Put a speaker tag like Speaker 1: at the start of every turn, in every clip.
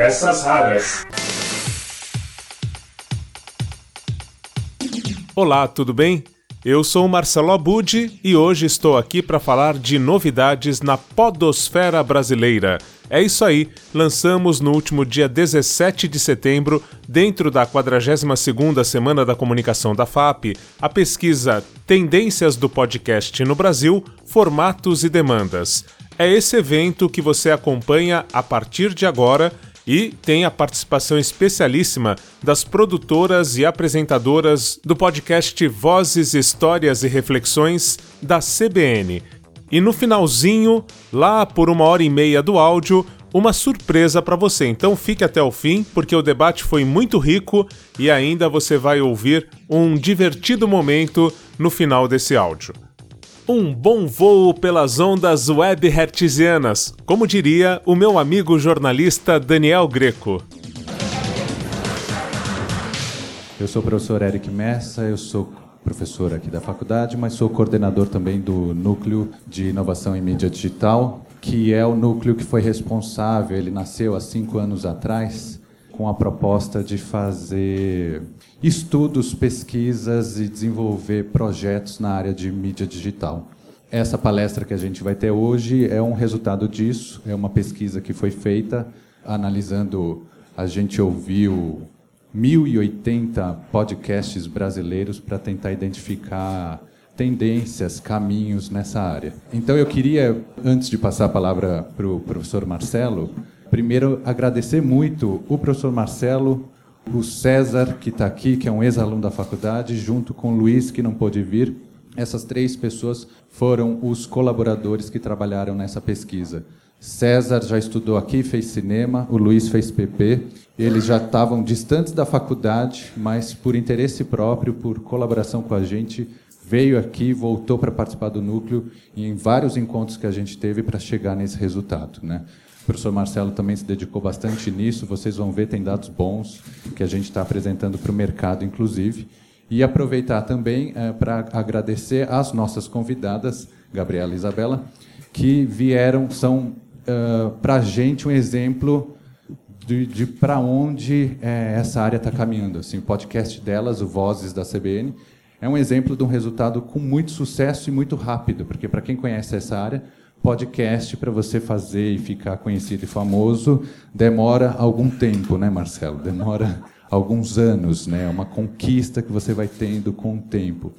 Speaker 1: Peças raras.
Speaker 2: Olá, tudo bem? Eu sou Marcelo Abud e hoje estou aqui para falar de novidades na podosfera brasileira. É isso aí, lançamos no último dia 17 de setembro, dentro da 42ª Semana da Comunicação da FAP, a pesquisa Tendências do Podcast no Brasil, Formatos e Demandas. É esse evento que você acompanha a partir de agora e tem a participação especialíssima das produtoras e apresentadoras do podcast Vozes, Histórias e Reflexões da CBN. E no finalzinho, lá por uma hora e meia do áudio, uma surpresa para você. Então fique até o fim, porque o debate foi muito rico e ainda você vai ouvir um divertido momento no final desse áudio. Um bom voo pelas ondas web hertzianas, como diria o meu amigo jornalista Daniel Greco.
Speaker 3: Eu sou o professor Eric Messa, eu sou professor aqui da faculdade, mas sou coordenador também do Núcleo de Inovação em Mídia Digital, que é o núcleo que foi responsável, ele nasceu há cinco anos atrás, com a proposta de fazer estudos, pesquisas e desenvolver projetos na área de mídia digital. Essa palestra que a gente vai ter hoje é um resultado disso, é uma pesquisa que foi feita analisando, a gente ouviu 1080 podcasts brasileiros para tentar identificar tendências, caminhos nessa área. Então eu queria, antes de passar a palavra para o professor Marcelo, primeiro agradecer muito o professor Marcelo, o César, que está aqui, que é um ex-aluno da faculdade, junto com o Luiz, que não pôde vir. Essas três pessoas foram os colaboradores que trabalharam nessa pesquisa. César já estudou aqui, fez cinema, o Luiz fez PP. Eles já estavam distantes da faculdade, mas por interesse próprio, por colaboração com a gente, veio aqui, voltou para participar do núcleo e em vários encontros que a gente teve para chegar nesse resultado, né? Professor Marcelo também se dedicou bastante nisso. Vocês vão ver, tem dados bons que a gente está apresentando para o mercado, inclusive. E aproveitar também é, para agradecer às nossas convidadas, Gabriela e Isabela, que vieram, são uh, para a gente um exemplo de, de para onde é, essa área está caminhando. Assim, o podcast delas, o Vozes da CBN, é um exemplo de um resultado com muito sucesso e muito rápido, porque para quem conhece essa área, podcast para você fazer e ficar conhecido e famoso demora algum tempo, né, Marcelo? Demora alguns anos, né? É uma conquista que você vai tendo com o tempo.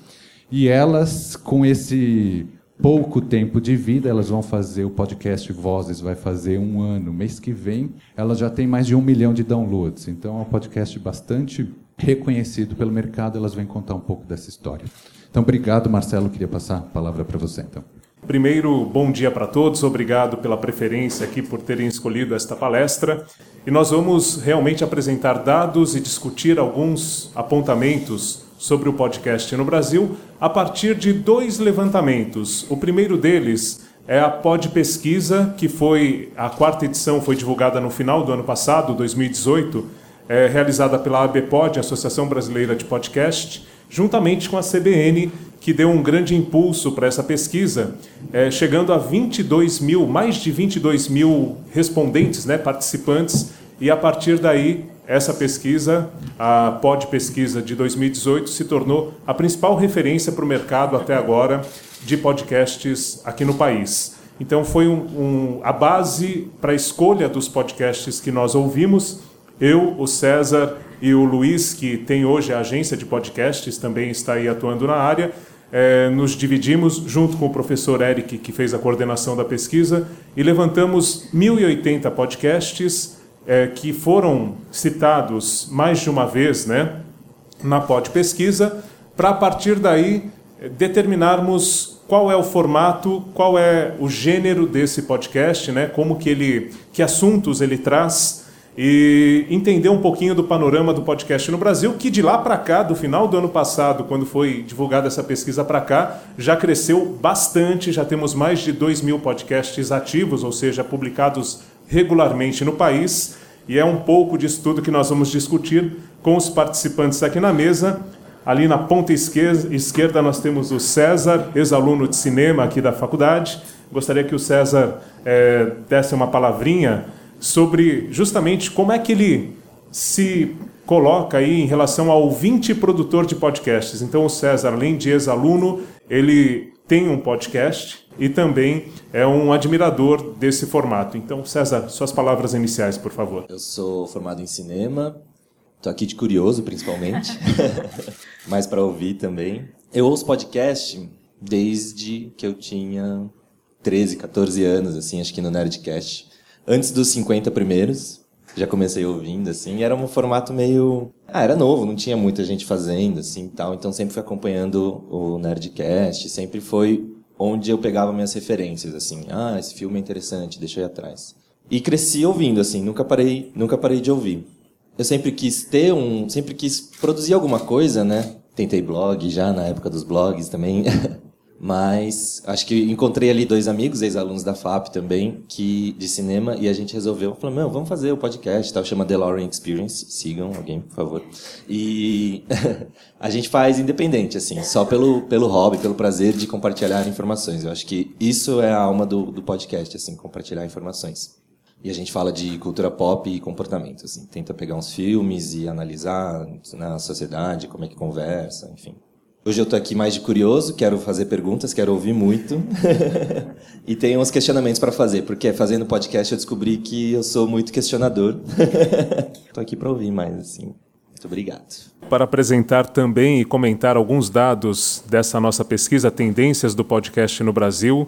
Speaker 3: E elas, com esse pouco tempo de vida, elas vão fazer o podcast Vozes, vai fazer um ano. Mês que vem, ela já tem mais de um milhão de downloads. Então, é um podcast bastante reconhecido pelo mercado. Elas vêm contar um pouco dessa história. Então, obrigado, Marcelo. Queria passar a palavra para você, então.
Speaker 2: Primeiro, bom dia para todos, obrigado pela preferência aqui por terem escolhido esta palestra. E nós vamos realmente apresentar dados e discutir alguns apontamentos sobre o podcast no Brasil a partir de dois levantamentos. O primeiro deles é a Pod Pesquisa, que foi a quarta edição, foi divulgada no final do ano passado, 2018, é, realizada pela ABPOD, Associação Brasileira de Podcast, juntamente com a CBN, que deu um grande impulso para essa pesquisa, é, chegando a 22 mil, mais de 22 mil respondentes, né, participantes, e a partir daí essa pesquisa, a Pod Pesquisa de 2018, se tornou a principal referência para o mercado até agora de podcasts aqui no país. Então foi um, um, a base para a escolha dos podcasts que nós ouvimos. Eu, o César e o Luiz, que tem hoje a agência de podcasts, também está aí atuando na área, é, nos dividimos junto com o professor Eric, que fez a coordenação da pesquisa, e levantamos 1.080 podcasts é, que foram citados mais de uma vez né, na Pod Pesquisa, para a partir daí determinarmos qual é o formato, qual é o gênero desse podcast, né, como que ele, que assuntos ele traz e entender um pouquinho do panorama do podcast no Brasil, que de lá para cá, do final do ano passado, quando foi divulgada essa pesquisa para cá, já cresceu bastante, já temos mais de 2 mil podcasts ativos, ou seja, publicados regularmente no país, e é um pouco disso tudo que nós vamos discutir com os participantes aqui na mesa. Ali na ponta esquerda nós temos o César, ex-aluno de cinema aqui da faculdade. Gostaria que o César é, desse uma palavrinha sobre justamente como é que ele se coloca aí em relação ao ouvinte produtor de podcasts. Então, o César, além de ex-aluno, ele tem um podcast e também é um admirador desse formato. Então, César, suas palavras iniciais, por favor.
Speaker 1: Eu sou formado em cinema, estou aqui de curioso, principalmente, mas para ouvir também. Eu ouço podcast desde que eu tinha 13, 14 anos, assim, acho que no Nerdcast. Antes dos 50 primeiros, já comecei ouvindo, assim, era um formato meio... Ah, era novo, não tinha muita gente fazendo, assim, tal, então sempre fui acompanhando o Nerdcast, sempre foi onde eu pegava minhas referências, assim, ah, esse filme é interessante, deixa eu ir atrás. E cresci ouvindo, assim, nunca parei, nunca parei de ouvir. Eu sempre quis ter um, sempre quis produzir alguma coisa, né? Tentei blog já na época dos blogs também. Mas acho que encontrei ali dois amigos, ex-alunos da FAP também, que de cinema, e a gente resolveu, falou, meu, vamos fazer o podcast, tal, chama DeLorean Experience, sigam alguém, por favor. E a gente faz independente, assim, só pelo, pelo hobby, pelo prazer de compartilhar informações. Eu acho que isso é a alma do, do podcast, assim, compartilhar informações. E a gente fala de cultura pop e comportamento, assim, tenta pegar uns filmes e analisar na sociedade, como é que conversa, enfim. Hoje eu estou aqui mais de curioso, quero fazer perguntas, quero ouvir muito. e tenho uns questionamentos para fazer, porque fazendo podcast eu descobri que eu sou muito questionador. Estou aqui para ouvir mais, assim. Muito obrigado.
Speaker 2: Para apresentar também e comentar alguns dados dessa nossa pesquisa Tendências do Podcast no Brasil,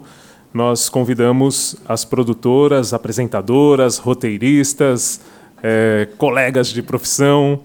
Speaker 2: nós convidamos as produtoras, apresentadoras, roteiristas, é, colegas de profissão,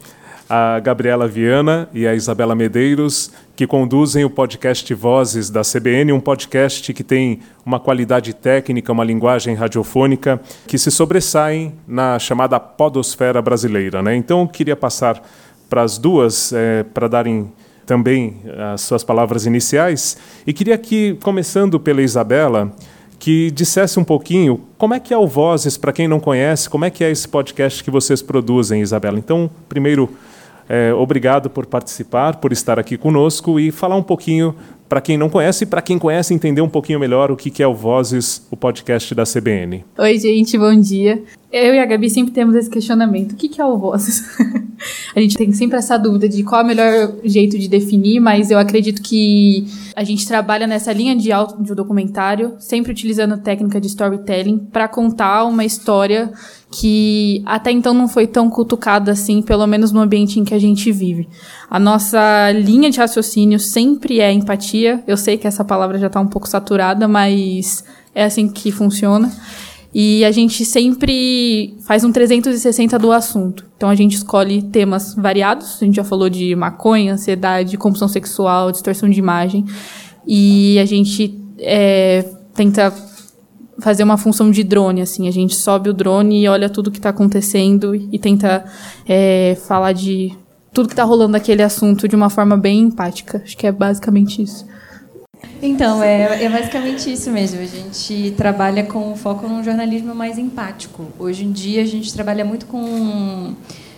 Speaker 2: a Gabriela Viana e a Isabela Medeiros, que conduzem o podcast Vozes da CBN, um podcast que tem uma qualidade técnica, uma linguagem radiofônica que se sobressaem na chamada podosfera brasileira. Né? Então, eu queria passar para as duas, é, para darem também as suas palavras iniciais, e queria que, começando pela Isabela, que dissesse um pouquinho como é que é o Vozes, para quem não conhece, como é que é esse podcast que vocês produzem, Isabela. Então, primeiro, é, obrigado por participar, por estar aqui conosco e falar um pouquinho, para quem não conhece e para quem conhece, entender um pouquinho melhor o que é o Vozes, o podcast da CBN.
Speaker 4: Oi, gente, bom dia. Eu e a Gabi sempre temos esse questionamento: o que é o Vozes? a gente tem sempre essa dúvida de qual é o melhor jeito de definir, mas eu acredito que a gente trabalha nessa linha de auto de documentário, sempre utilizando técnica de storytelling para contar uma história que até então não foi tão cutucada assim, pelo menos no ambiente em que a gente vive. A nossa linha de raciocínio sempre é empatia. Eu sei que essa palavra já está um pouco saturada, mas é assim que funciona. E a gente sempre faz um 360 do assunto. Então a gente escolhe temas variados. A gente já falou de maconha, ansiedade, compulsão sexual, distorção de imagem. E a gente é, tenta fazer uma função de drone, assim. A gente sobe o drone e olha tudo que está acontecendo e tenta é, falar de tudo que está rolando naquele assunto de uma forma bem empática. Acho que é basicamente isso.
Speaker 5: Então, é, é basicamente isso mesmo. A gente trabalha com foco num jornalismo mais empático. Hoje em dia, a gente trabalha muito com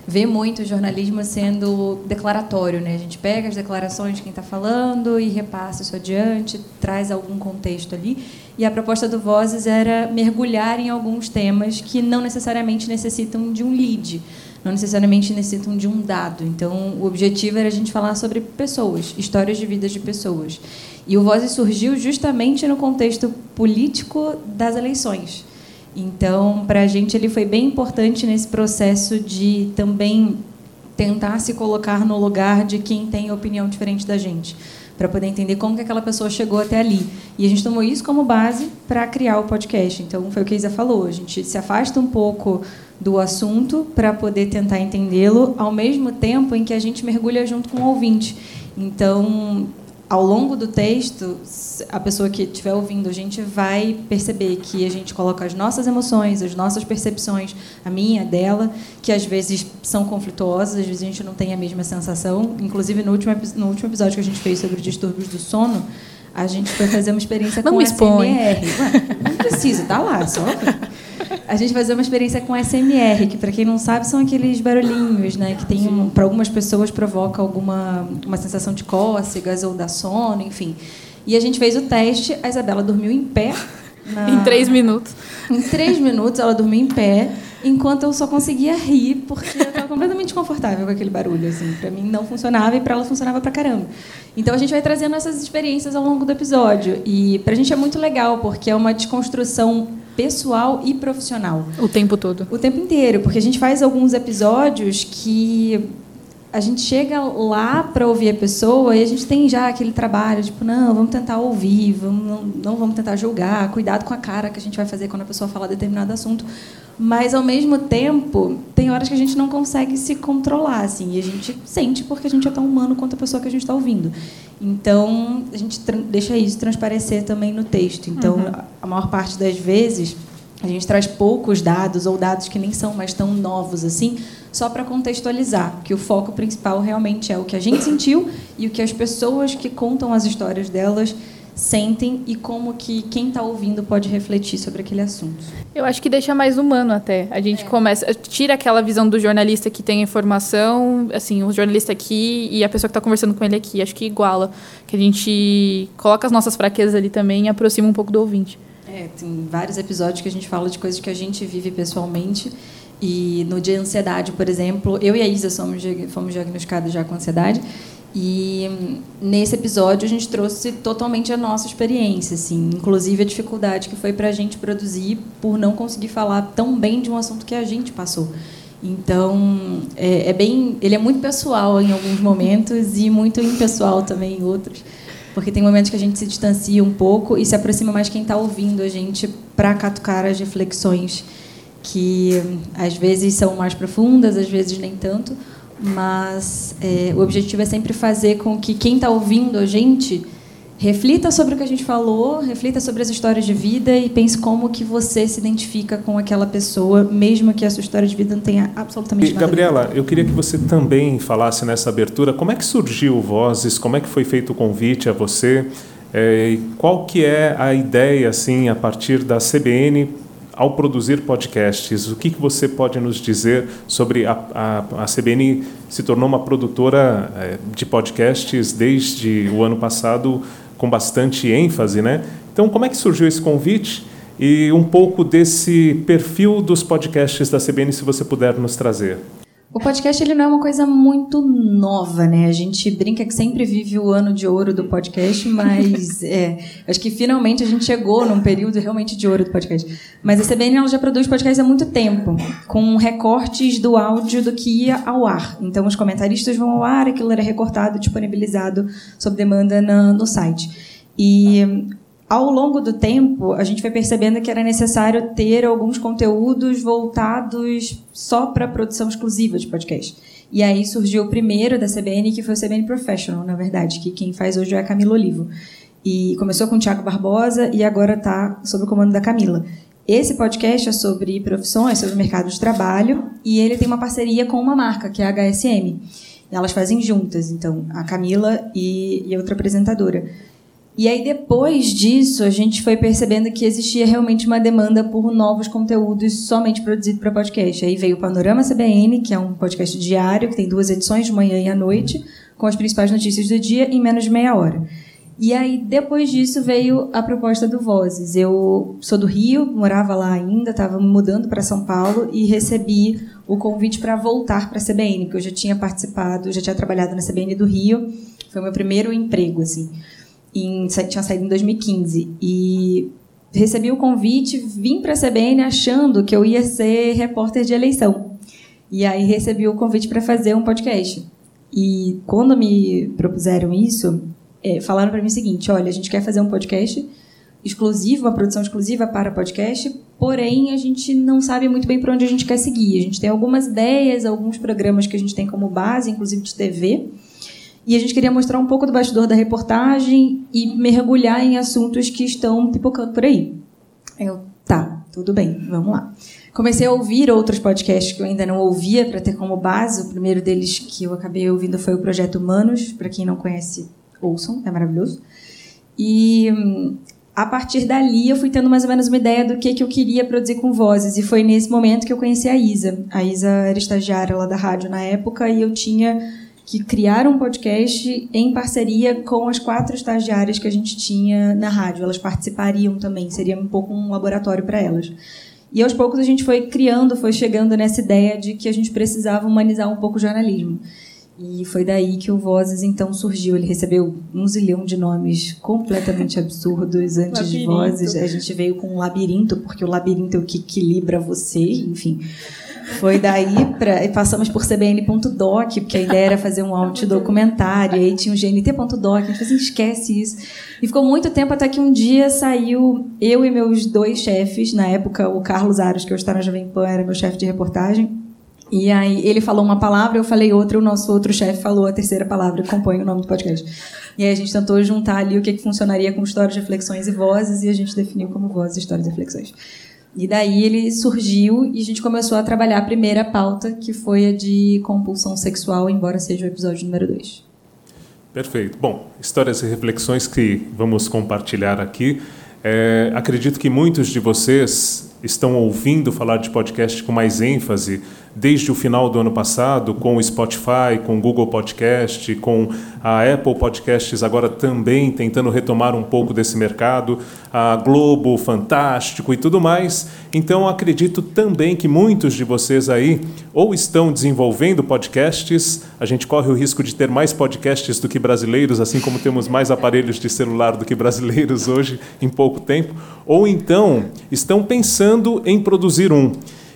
Speaker 5: vê muito o jornalismo sendo declaratório, né? A gente pega as declarações de quem está falando e repassa isso adiante, traz algum contexto ali. E a proposta do Vozes era mergulhar em alguns temas que não necessariamente necessitam de um lead, não necessariamente necessitam de um dado. Então, o objetivo era a gente falar sobre pessoas, histórias de vidas de pessoas. E o Vozes surgiu justamente no contexto político das eleições. Então, para a gente, ele foi bem importante nesse processo de também tentar se colocar no lugar de quem tem opinião diferente da gente, para poder entender como que aquela pessoa chegou até ali. E a gente tomou isso como base para criar o podcast. Então, foi o que a Isa falou, a gente se afasta um pouco do assunto para poder tentar entendê-lo, ao mesmo tempo em que a gente mergulha junto com o ouvinte. Então, ao longo do texto, a pessoa que estiver ouvindo, a gente vai perceber que a gente coloca as nossas emoções, as nossas percepções, a minha, a dela, que às vezes são conflituosas, às vezes a gente não tem a mesma sensação. Inclusive, no último, no último episódio que a gente fez sobre distúrbios do sono, a gente foi fazer uma experiência
Speaker 4: não
Speaker 5: com. SMR. Ué, não precisa, tá lá, só a gente fazer uma experiência com SMR, que para quem não sabe são aqueles barulhinhos, né, que tem um, para algumas pessoas provoca alguma uma sensação de cócegas ou da sono, enfim. E a gente fez o teste, a Isabela dormiu em pé.
Speaker 4: Na... Em três minutos.
Speaker 5: Em três minutos ela dormiu em pé. Enquanto eu só conseguia rir, porque eu estava completamente desconfortável com aquele barulho. Assim. Para mim não funcionava e para ela funcionava pra caramba. Então a gente vai trazendo essas experiências ao longo do episódio. E para a gente é muito legal, porque é uma desconstrução pessoal e profissional.
Speaker 4: O tempo todo.
Speaker 5: O tempo inteiro, porque a gente faz alguns episódios que a gente chega lá para ouvir a pessoa e a gente tem já aquele trabalho, tipo, não, vamos tentar ouvir, vamos, não, não vamos tentar julgar, cuidado com a cara que a gente vai fazer quando a pessoa falar determinado assunto. Mas, ao mesmo tempo, tem horas que a gente não consegue se controlar, assim, e a gente sente porque a gente é tão humano quanto a pessoa que a gente está ouvindo. Então, a gente deixa isso transparecer também no texto. Então, uhum. a maior parte das vezes, a gente traz poucos dados ou dados que nem são mais tão novos assim, só para contextualizar, que o foco principal realmente é o que a gente sentiu e o que as pessoas que contam as histórias delas sentem e como que quem está ouvindo pode refletir sobre aquele assunto.
Speaker 4: Eu acho que deixa mais humano até. A gente é. começa, tira aquela visão do jornalista que tem a informação, assim, o jornalista aqui e a pessoa que está conversando com ele aqui. Acho que iguala, que a gente coloca as nossas fraquezas ali também e aproxima um pouco do ouvinte.
Speaker 5: É, tem vários episódios que a gente fala de coisas que a gente vive pessoalmente e no dia de ansiedade, por exemplo, eu e a Isa somos, fomos diagnosticados já com ansiedade. E nesse episódio a gente trouxe totalmente a nossa experiência, assim, inclusive a dificuldade que foi para a gente produzir por não conseguir falar tão bem de um assunto que a gente passou. Então é, é bem, ele é muito pessoal em alguns momentos e muito impessoal também em outros, porque tem momentos que a gente se distancia um pouco e se aproxima mais quem está ouvindo a gente para catucar as reflexões que às vezes são mais profundas, às vezes nem tanto, mas é, o objetivo é sempre fazer com que quem está ouvindo a gente reflita sobre o que a gente falou, reflita sobre as histórias de vida e pense como que você se identifica com aquela pessoa, mesmo que a sua história de vida não tenha absolutamente
Speaker 2: e,
Speaker 5: nada.
Speaker 2: Gabriela, eu queria que você também falasse nessa abertura como é que surgiu Vozes, como é que foi feito o convite a você, é, qual que é a ideia assim a partir da CBN ao produzir podcasts, o que, que você pode nos dizer sobre a, a, a CBN se tornou uma produtora é, de podcasts desde o ano passado com bastante ênfase, né? Então, como é que surgiu esse convite e um pouco desse perfil dos podcasts da CBN, se você puder nos trazer?
Speaker 5: O podcast ele não é uma coisa muito nova, né? A gente brinca que sempre vive o ano de ouro do podcast, mas é, acho que finalmente a gente chegou num período realmente de ouro do podcast. Mas a CBN ela já produz podcast há muito tempo, com recortes do áudio do que ia ao ar. Então os comentaristas vão ao ar, aquilo era recortado, disponibilizado sob demanda na, no site. E ao longo do tempo, a gente foi percebendo que era necessário ter alguns conteúdos voltados só para produção exclusiva de podcast. E aí surgiu o primeiro da CBN, que foi o CBN Professional, na verdade, que quem faz hoje é a Camila Olivo. E começou com o Tiago Barbosa e agora está sob o comando da Camila. Esse podcast é sobre profissões, sobre o mercado de trabalho, e ele tem uma parceria com uma marca, que é a HSM. E elas fazem juntas, então, a Camila e, e outra apresentadora. E aí, depois disso, a gente foi percebendo que existia realmente uma demanda por novos conteúdos somente produzidos para podcast. Aí veio o Panorama CBN, que é um podcast diário, que tem duas edições, de manhã e à noite, com as principais notícias do dia em menos de meia hora. E aí, depois disso, veio a proposta do Vozes. Eu sou do Rio, morava lá ainda, estava mudando para São Paulo e recebi o convite para voltar para a CBN, porque eu já tinha participado, já tinha trabalhado na CBN do Rio. Foi o meu primeiro emprego, assim em, tinha saído em 2015 e recebi o convite, vim para a CBN achando que eu ia ser repórter de eleição. E aí recebi o convite para fazer um podcast. E quando me propuseram isso, é, falaram para mim o seguinte: olha, a gente quer fazer um podcast exclusivo, uma produção exclusiva para podcast, porém a gente não sabe muito bem para onde a gente quer seguir. A gente tem algumas ideias, alguns programas que a gente tem como base, inclusive de TV e a gente queria mostrar um pouco do bastidor da reportagem e mergulhar em assuntos que estão pipocando por aí. Eu, tá, tudo bem, vamos lá. Comecei a ouvir outros podcasts que eu ainda não ouvia para ter como base. O primeiro deles que eu acabei ouvindo foi o Projeto Humanos. Para quem não conhece, ouçam, é maravilhoso. E a partir dali eu fui tendo mais ou menos uma ideia do que, que eu queria produzir com vozes. E foi nesse momento que eu conheci a Isa. A Isa era estagiária lá da rádio na época e eu tinha que criaram um podcast em parceria com as quatro estagiárias que a gente tinha na rádio. Elas participariam também, seria um pouco um laboratório para elas. E aos poucos a gente foi criando, foi chegando nessa ideia de que a gente precisava humanizar um pouco o jornalismo. E foi daí que o Vozes então surgiu. Ele recebeu um zilhão de nomes completamente absurdos antes labirinto. de Vozes. A gente veio com um labirinto, porque o labirinto é o que equilibra você, enfim. Foi daí para passamos por cbn.doc, porque a ideia era fazer um documentário, aí tinha o gnt.doc, a gente assim, esquece isso. E ficou muito tempo até que um dia saiu eu e meus dois chefes, na época o Carlos Aros, que hoje está na Jovem Pan, era meu chefe de reportagem, e aí ele falou uma palavra, eu falei outra, o nosso outro chefe falou a terceira palavra, compõe o nome do podcast. E aí a gente tentou juntar ali o que, que funcionaria com histórias, reflexões e vozes, e a gente definiu como vozes, histórias e reflexões. E daí ele surgiu e a gente começou a trabalhar a primeira pauta, que foi a de compulsão sexual, embora seja o episódio número 2.
Speaker 2: Perfeito. Bom, histórias e reflexões que vamos compartilhar aqui. É, acredito que muitos de vocês estão ouvindo falar de podcast com mais ênfase desde o final do ano passado, com o Spotify, com o Google Podcast, com a Apple Podcasts agora também tentando retomar um pouco desse mercado, a Globo, Fantástico e tudo mais. Então acredito também que muitos de vocês aí ou estão desenvolvendo podcasts, a gente corre o risco de ter mais podcasts do que brasileiros, assim como temos mais aparelhos de celular do que brasileiros hoje em pouco tempo, ou então estão pensando em produzir um.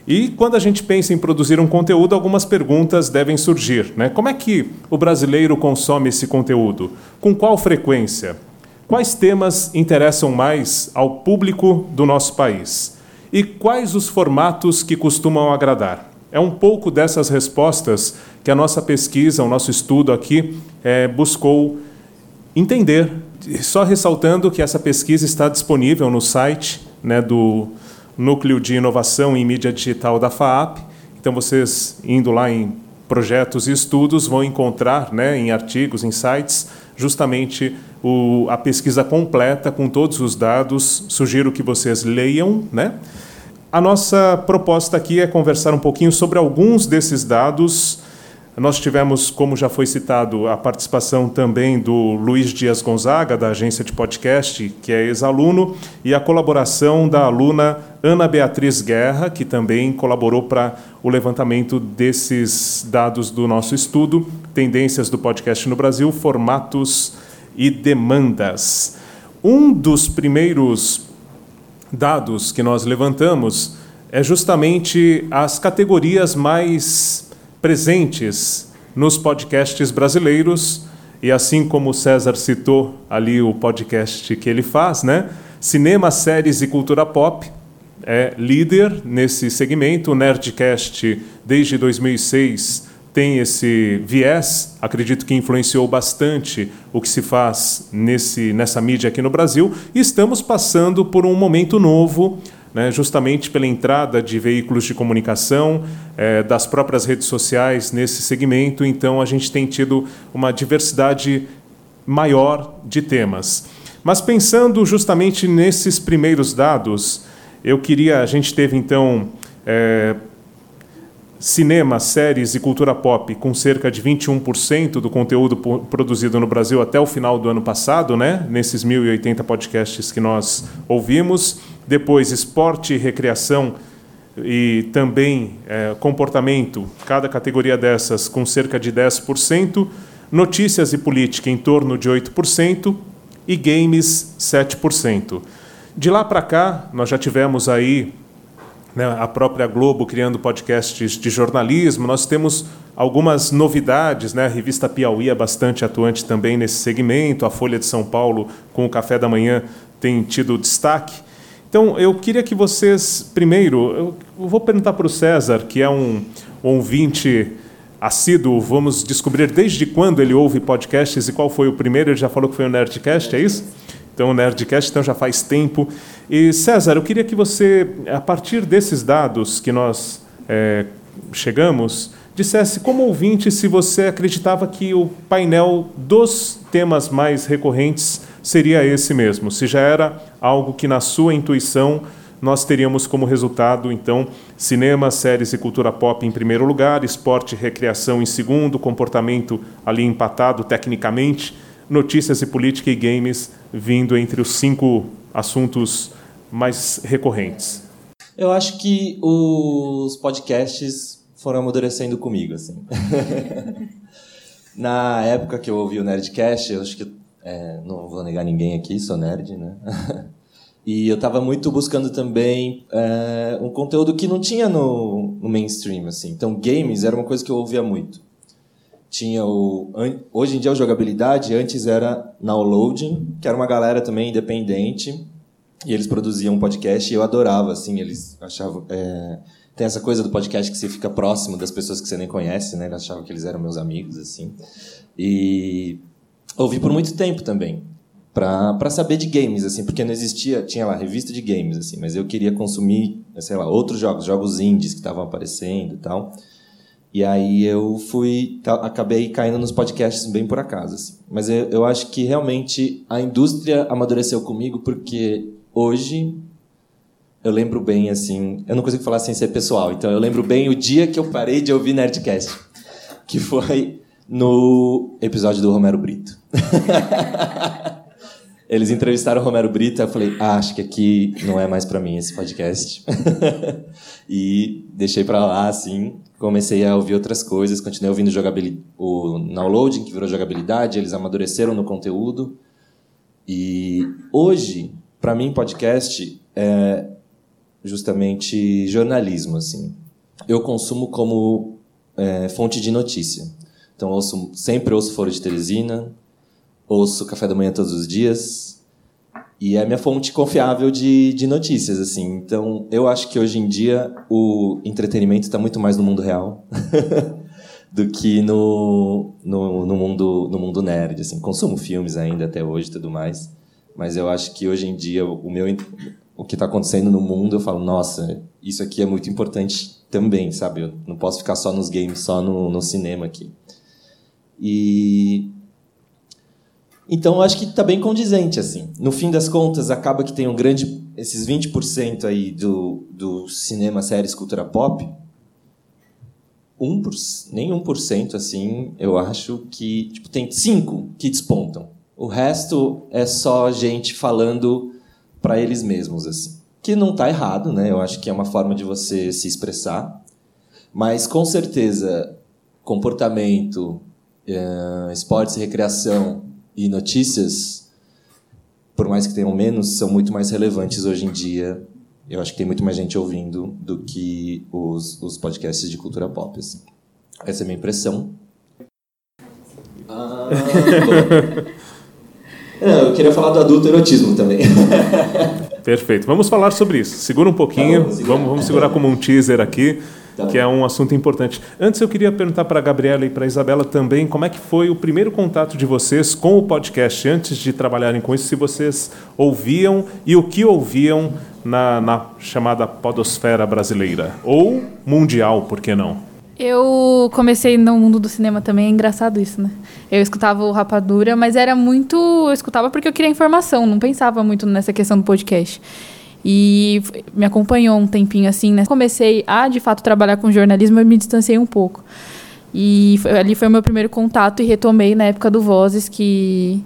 Speaker 2: E quando a gente pensa em produzir um conteúdo, algumas perguntas devem surgir. Né? Como é que o brasileiro consome esse conteúdo? Com qual frequência? Quais temas interessam mais ao público do nosso país? E quais os formatos que costumam agradar? É um pouco dessas respostas que a nossa pesquisa, o nosso estudo aqui, é, buscou entender. Só ressaltando que essa pesquisa está disponível no site né, do, Núcleo de Inovação em Mídia Digital da FAAP. Então, vocês indo lá em projetos e estudos vão encontrar, né, em artigos, em sites, justamente o, a pesquisa completa com todos os dados. Sugiro que vocês leiam, né? A nossa proposta aqui é conversar um pouquinho sobre alguns desses dados nós tivemos, como já foi citado, a participação também do Luiz Dias Gonzaga, da agência de podcast, que é ex-aluno, e a colaboração da aluna Ana Beatriz Guerra, que também colaborou para o levantamento desses dados do nosso estudo, Tendências do Podcast no Brasil, Formatos e Demandas. Um dos primeiros dados que nós levantamos é justamente as categorias mais presentes nos podcasts brasileiros, e assim como o César citou ali o podcast que ele faz, né? Cinema, séries e cultura pop é líder nesse segmento. O Nerdcast, desde 2006, tem esse viés, acredito que influenciou bastante o que se faz nesse, nessa mídia aqui no Brasil, e estamos passando por um momento novo né, justamente pela entrada de veículos de comunicação, é, das próprias redes sociais nesse segmento. Então, a gente tem tido uma diversidade maior de temas. Mas pensando justamente nesses primeiros dados, eu queria. A gente teve então. É, cinema, séries e cultura pop com cerca de 21% do conteúdo produzido no Brasil até o final do ano passado, né? nesses 1.080 podcasts que nós ouvimos depois esporte e recreação e também é, comportamento, cada categoria dessas com cerca de 10%, notícias e política em torno de 8% e games 7%. De lá para cá, nós já tivemos aí né, a própria Globo criando podcasts de jornalismo, nós temos algumas novidades, né? a revista Piauí é bastante atuante também nesse segmento, a Folha de São Paulo com o Café da Manhã tem tido destaque. Então, eu queria que vocês, primeiro, eu vou perguntar para o César, que é um ouvinte assíduo, vamos descobrir desde quando ele ouve podcasts e qual foi o primeiro. Ele já falou que foi o Nerdcast, é isso? Então, o Nerdcast então, já faz tempo. E, César, eu queria que você, a partir desses dados que nós é, chegamos, dissesse como ouvinte se você acreditava que o painel dos temas mais recorrentes seria esse mesmo. Se já era algo que, na sua intuição, nós teríamos como resultado, então, cinema, séries e cultura pop em primeiro lugar, esporte e recreação em segundo, comportamento ali empatado tecnicamente, notícias e política e games vindo entre os cinco assuntos mais recorrentes.
Speaker 1: Eu acho que os podcasts foram amadurecendo comigo, assim. Na época que eu ouvi o Nerdcast, eu acho que é, não vou negar ninguém aqui, sou nerd, né? e eu estava muito buscando também é, um conteúdo que não tinha no, no, mainstream, assim. Então, games era uma coisa que eu ouvia muito. Tinha o hoje em dia o jogabilidade, antes era downloading, que era uma galera também independente e eles produziam um podcast e eu adorava, assim, eles achavam é, tem essa coisa do podcast que você fica próximo das pessoas que você nem conhece, né? Eles achavam que eles eram meus amigos, assim. E ouvi por muito tempo também para saber de games assim porque não existia tinha lá revista de games assim mas eu queria consumir sei lá outros jogos jogos indies que estavam aparecendo e tal e aí eu fui acabei caindo nos podcasts bem por acaso assim. mas eu, eu acho que realmente a indústria amadureceu comigo porque hoje eu lembro bem assim eu não consigo falar sem ser pessoal então eu lembro bem o dia que eu parei de ouvir nerdcast que foi no episódio do Romero Brito. Eles entrevistaram o Romero Brito, eu falei, ah, acho que aqui não é mais para mim esse podcast. e deixei para lá, assim, comecei a ouvir outras coisas, continuei ouvindo o downloading, que virou jogabilidade, eles amadureceram no conteúdo. E hoje, para mim, podcast é justamente jornalismo, assim. Eu consumo como é, fonte de notícia. Então ouço, sempre ouço Foro de Teresina, ouço Café da Manhã todos os dias. E é minha fonte confiável de, de notícias, assim. Então, eu acho que hoje em dia o entretenimento está muito mais no mundo real do que no, no, no, mundo, no mundo nerd, assim. Consumo filmes ainda até hoje e tudo mais. Mas eu acho que hoje em dia o meu o que está acontecendo no mundo, eu falo, nossa, isso aqui é muito importante também, sabe? Eu não posso ficar só nos games, só no, no cinema aqui. E então acho que está bem condizente assim. No fim das contas, acaba que tem um grande esses 20% aí do, do cinema, séries, cultura pop. Um por, nem 1% assim, eu acho que tipo, tem cinco que despontam. O resto é só gente falando para eles mesmos assim. Que não está errado, né? Eu acho que é uma forma de você se expressar. Mas com certeza comportamento, uh, esportes, recreação e notícias, por mais que tenham menos, são muito mais relevantes hoje em dia. Eu acho que tem muito mais gente ouvindo do que os, os podcasts de cultura pop. Assim. Essa é a minha impressão. Ah, Não, eu queria falar do adulto erotismo também.
Speaker 2: Perfeito. Vamos falar sobre isso. Segura um pouquinho. Tá vamos, vamos segurar como um teaser aqui. Tá que é um assunto importante. Antes eu queria perguntar para a Gabriela e para a Isabela também como é que foi o primeiro contato de vocês com o podcast antes de trabalharem com isso, se vocês ouviam e o que ouviam na, na chamada podosfera brasileira ou mundial, por que não?
Speaker 4: Eu comecei no mundo do cinema também, é engraçado isso, né? Eu escutava o Rapadura, mas era muito. Eu escutava porque eu queria informação, não pensava muito nessa questão do podcast. E me acompanhou um tempinho assim, né? Comecei a, de fato, trabalhar com jornalismo, eu me distanciei um pouco. E foi, ali foi o meu primeiro contato e retomei na época do Vozes, que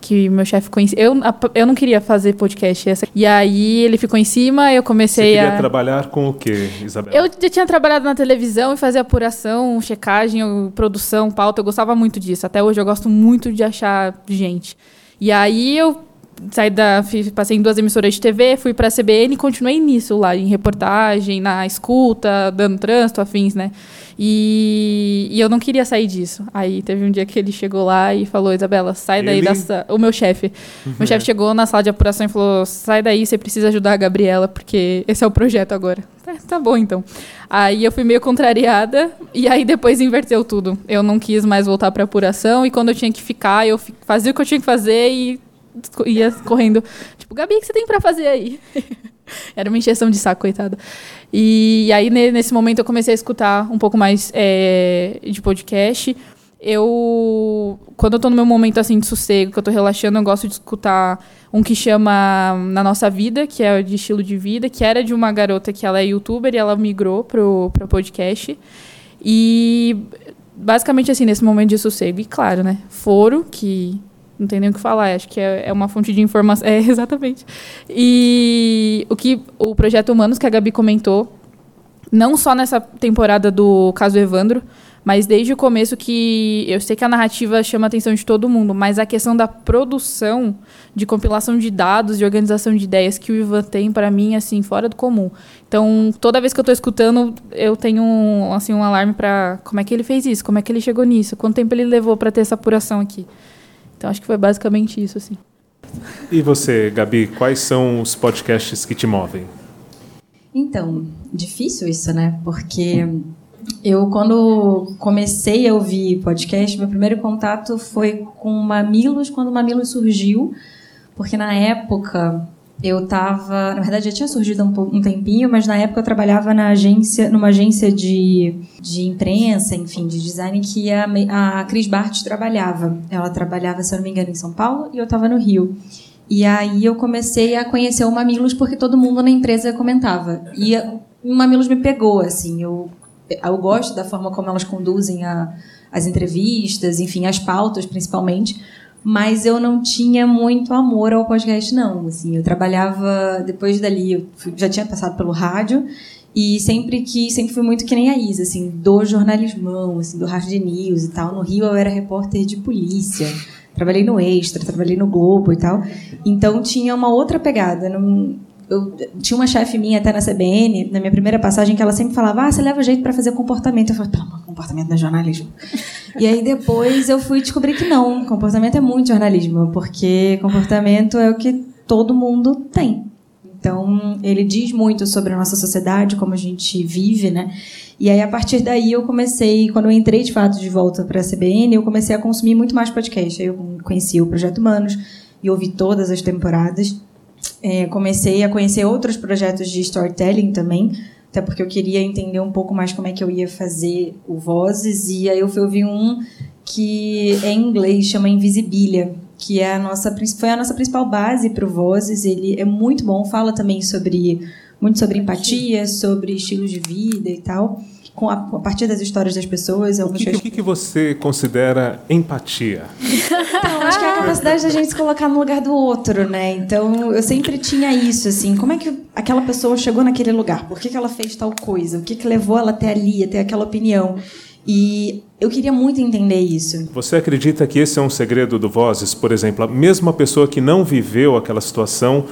Speaker 4: que meu chefe conhecia. Eu, eu não queria fazer podcast. Essa. E aí ele ficou em cima, eu comecei
Speaker 2: Você queria
Speaker 4: a.
Speaker 2: trabalhar com o quê, Isabel?
Speaker 4: Eu já tinha trabalhado na televisão e fazia apuração, checagem, produção, pauta. Eu gostava muito disso. Até hoje eu gosto muito de achar gente. E aí eu saí da. Passei em duas emissoras de TV, fui para a CBN e continuei nisso lá, em reportagem, na escuta, dando trânsito, afins, né? E, e eu não queria sair disso. Aí teve um dia que ele chegou lá e falou: Isabela, sai daí ele... da. O meu chefe. Uhum. Meu chefe chegou na sala de apuração e falou: sai daí, você precisa ajudar a Gabriela, porque esse é o projeto agora. É, tá bom, então. Aí eu fui meio contrariada e aí depois inverteu tudo. Eu não quis mais voltar para apuração e quando eu tinha que ficar, eu fazia o que eu tinha que fazer e ia correndo. Tipo, Gabi, o que você tem para fazer aí? Era uma injeção de saco, coitada. E aí, nesse momento, eu comecei a escutar um pouco mais é, de podcast. Eu, quando eu tô no meu momento assim de sossego, que eu tô relaxando, eu gosto de escutar um que chama Na Nossa Vida, que é de estilo de vida, que era de uma garota que ela é youtuber e ela migrou pro, pro podcast. E basicamente assim, nesse momento de sossego. E claro, né? Foro, que Não tem nem o que falar, acho que é, é uma fonte de informação. É, exatamente. E o que o projeto Humanos que a Gabi comentou, não só nessa temporada do caso Evandro, mas desde o começo que eu sei que a narrativa chama a atenção de todo mundo, mas a questão da produção, de compilação de dados, de organização de ideias que o Ivan tem para mim assim fora do comum. Então, toda vez que eu estou escutando, eu tenho assim um alarme para como é que ele fez isso, como é que ele chegou nisso, quanto tempo ele levou para ter essa apuração aqui. Então, acho que foi basicamente isso assim.
Speaker 2: E você, Gabi, quais são os podcasts que te movem?
Speaker 5: Então, difícil isso, né? Porque eu, quando comecei a ouvir podcast, meu primeiro contato foi com Mamilos, quando o Mamilos surgiu, porque na época eu estava, na verdade já tinha surgido um, um, tempinho, mas na época eu trabalhava na agência, numa agência de, de imprensa, enfim, de design que a, a Cris Bart trabalhava. Ela trabalhava, se eu não me engano, em São Paulo e eu estava no Rio. E aí eu comecei a conhecer o Mamilos porque todo mundo na empresa comentava. E o Mamilos me pegou, assim, eu eu gosto da forma como elas conduzem a, as entrevistas, enfim, as pautas principalmente, mas eu não tinha muito amor ao podcast não, assim, eu trabalhava depois dali, eu já tinha passado pelo rádio e sempre que sempre fui muito que nem a Isa, assim, do jornalismão, assim, do Hard News e tal. No Rio eu era repórter de polícia. Trabalhei no Extra, trabalhei no Globo e tal. Então tinha uma outra pegada. Não, eu tinha uma chefe minha até na CBN, na minha primeira passagem, que ela sempre falava: Ah, você leva jeito para fazer comportamento. Eu falei: Pelo comportamento não é jornalismo. e aí depois eu fui descobrir que não, comportamento é muito jornalismo, porque comportamento é o que todo mundo tem. Então, ele diz muito sobre a nossa sociedade, como a gente vive, né? E aí, a partir daí, eu comecei, quando eu entrei de fato de volta para a CBN, eu comecei a consumir muito mais podcast. Aí eu conheci o Projeto Humanos e ouvi todas as temporadas. É, comecei a conhecer outros projetos de storytelling também, até porque eu queria entender um pouco mais como é que eu ia fazer o Vozes, e aí eu fui ouvir um que é em inglês, chama Invisibilia, que é a nossa, foi a nossa principal base para o Vozes. Ele é muito bom, fala também sobre muito sobre empatia, sobre estilos de vida e tal com a, a, partir das histórias das pessoas.
Speaker 2: O que, que, que, você considera empatia?
Speaker 5: Então, acho que é a capacidade da gente se colocar no lugar do outro, né? Então, eu sempre tinha isso, assim, como é que aquela pessoa chegou naquele lugar? Por que, que ela fez tal coisa? O que, que levou ela até ali, até aquela opinião? E eu queria muito entender isso.
Speaker 2: Você acredita que esse é um segredo do Vozes? Por exemplo, a mesma pessoa que não viveu aquela situação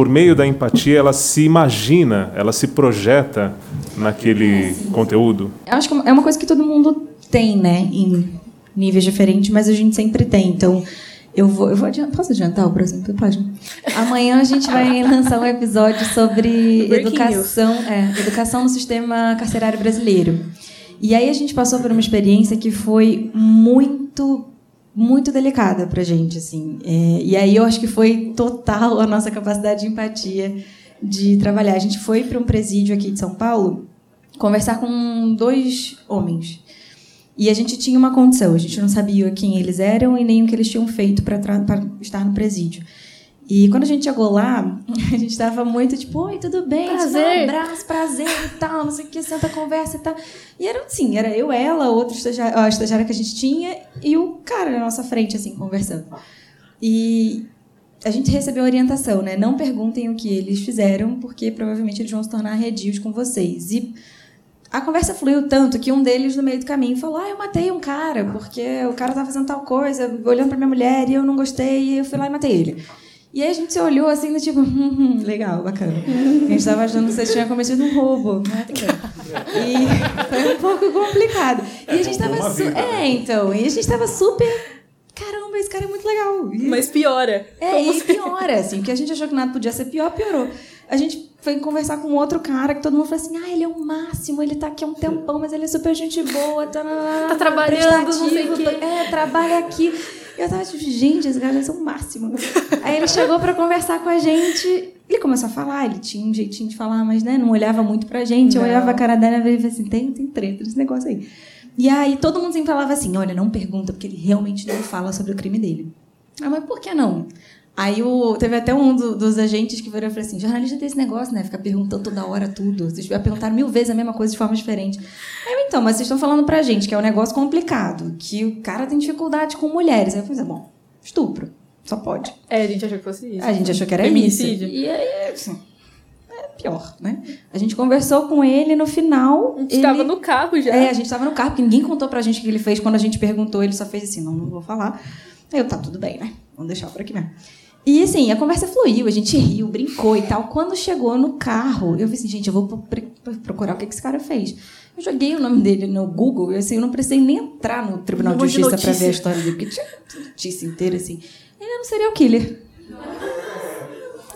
Speaker 2: por meio da empatia, ela se imagina, ela se projeta naquele conteúdo?
Speaker 5: Eu acho que é uma coisa que todo mundo tem, né? Em níveis diferentes, mas a gente sempre tem. Então, eu vou, eu vou adiantar, posso adiantar o próximo episódio? Amanhã a gente vai lançar um episódio sobre educação, é, educação no sistema carcerário brasileiro. E aí a gente passou por uma experiência que foi muito muito delicada pra gente, assim. É, e aí eu acho que foi total a nossa capacidade de empatia de trabalhar. A gente foi para um presídio aqui de São Paulo conversar com dois homens. E a gente tinha uma condição, a gente não sabia quem eles eram e nem o que eles tinham feito para estar no presídio. E quando a gente chegou lá, a gente estava muito tipo, oi, tudo bem?
Speaker 4: Prazer.
Speaker 5: Um abraço, prazer e tal, não sei o que, senta conversa e tal. E era assim, era eu, ela, outro estagiário, a estagiária que a gente tinha e o cara na nossa frente, assim, conversando. E a gente recebeu orientação, né? Não perguntem o que eles fizeram, porque provavelmente eles vão se tornar arredios com vocês. E a conversa fluiu tanto que um deles, no meio do caminho, falou: Ah, eu matei um cara, porque o cara estava fazendo tal coisa, olhando para minha mulher, e eu não gostei, e eu fui lá e matei ele. E aí a gente se olhou assim, tipo, hum, hum, legal, bacana. A gente estava achando que você tinha cometido um roubo. E foi um pouco complicado. E a gente estava. Su... É, então. E a gente estava super. Caramba, esse cara é muito legal.
Speaker 4: E... Mas piora.
Speaker 5: É, Como e piora, assim, porque a gente achou que nada podia ser pior, piorou. A gente foi conversar com outro cara que todo mundo falou assim: ah, ele é o máximo, ele tá aqui há um tempão, mas ele é super gente boa, tá,
Speaker 4: tá trabalhando, não sei o quê.
Speaker 5: É, trabalha aqui. Eu tava tipo, gente, esses caras são o máximo. Aí ele chegou para conversar com a gente. Ele começou a falar, ele tinha um jeitinho de falar, mas né, não olhava muito pra gente. Não. Eu olhava a cara dela e falei assim: tem, tem treta nesse negócio aí. E aí todo mundo sempre falava assim: olha, não pergunta, porque ele realmente não fala sobre o crime dele. Ah, mas por que não? Aí o, teve até um do, dos agentes que virou e falou assim: jornalista tem esse negócio, né? Ficar perguntando toda hora tudo. Vocês já perguntaram mil vezes a mesma coisa de forma diferente. Aí, então, mas vocês estão falando pra gente que é um negócio complicado, que o cara tem dificuldade com mulheres. Aí eu falei: bom, estupro. Só pode.
Speaker 4: É, a gente achou que fosse isso.
Speaker 5: A gente achou que era isso. E aí, assim, é pior, né? A gente conversou com ele no final.
Speaker 4: A gente
Speaker 5: ele...
Speaker 4: tava no carro já.
Speaker 5: É, a gente tava no carro, porque ninguém contou pra gente o que ele fez. Quando a gente perguntou, ele só fez assim, não, não vou falar. Aí eu, tá tudo bem, né? Vamos deixar por aqui mesmo. E assim, a conversa fluiu, a gente riu, brincou e tal. Quando chegou no carro, eu falei assim, gente, eu vou pro- pro- procurar o que esse cara fez. Eu joguei o nome dele no Google e assim, eu não precisei nem entrar no Tribunal de Justiça pra
Speaker 4: notícia.
Speaker 5: ver a história dele, porque tinha notícia inteira assim. Ele era um serial killer.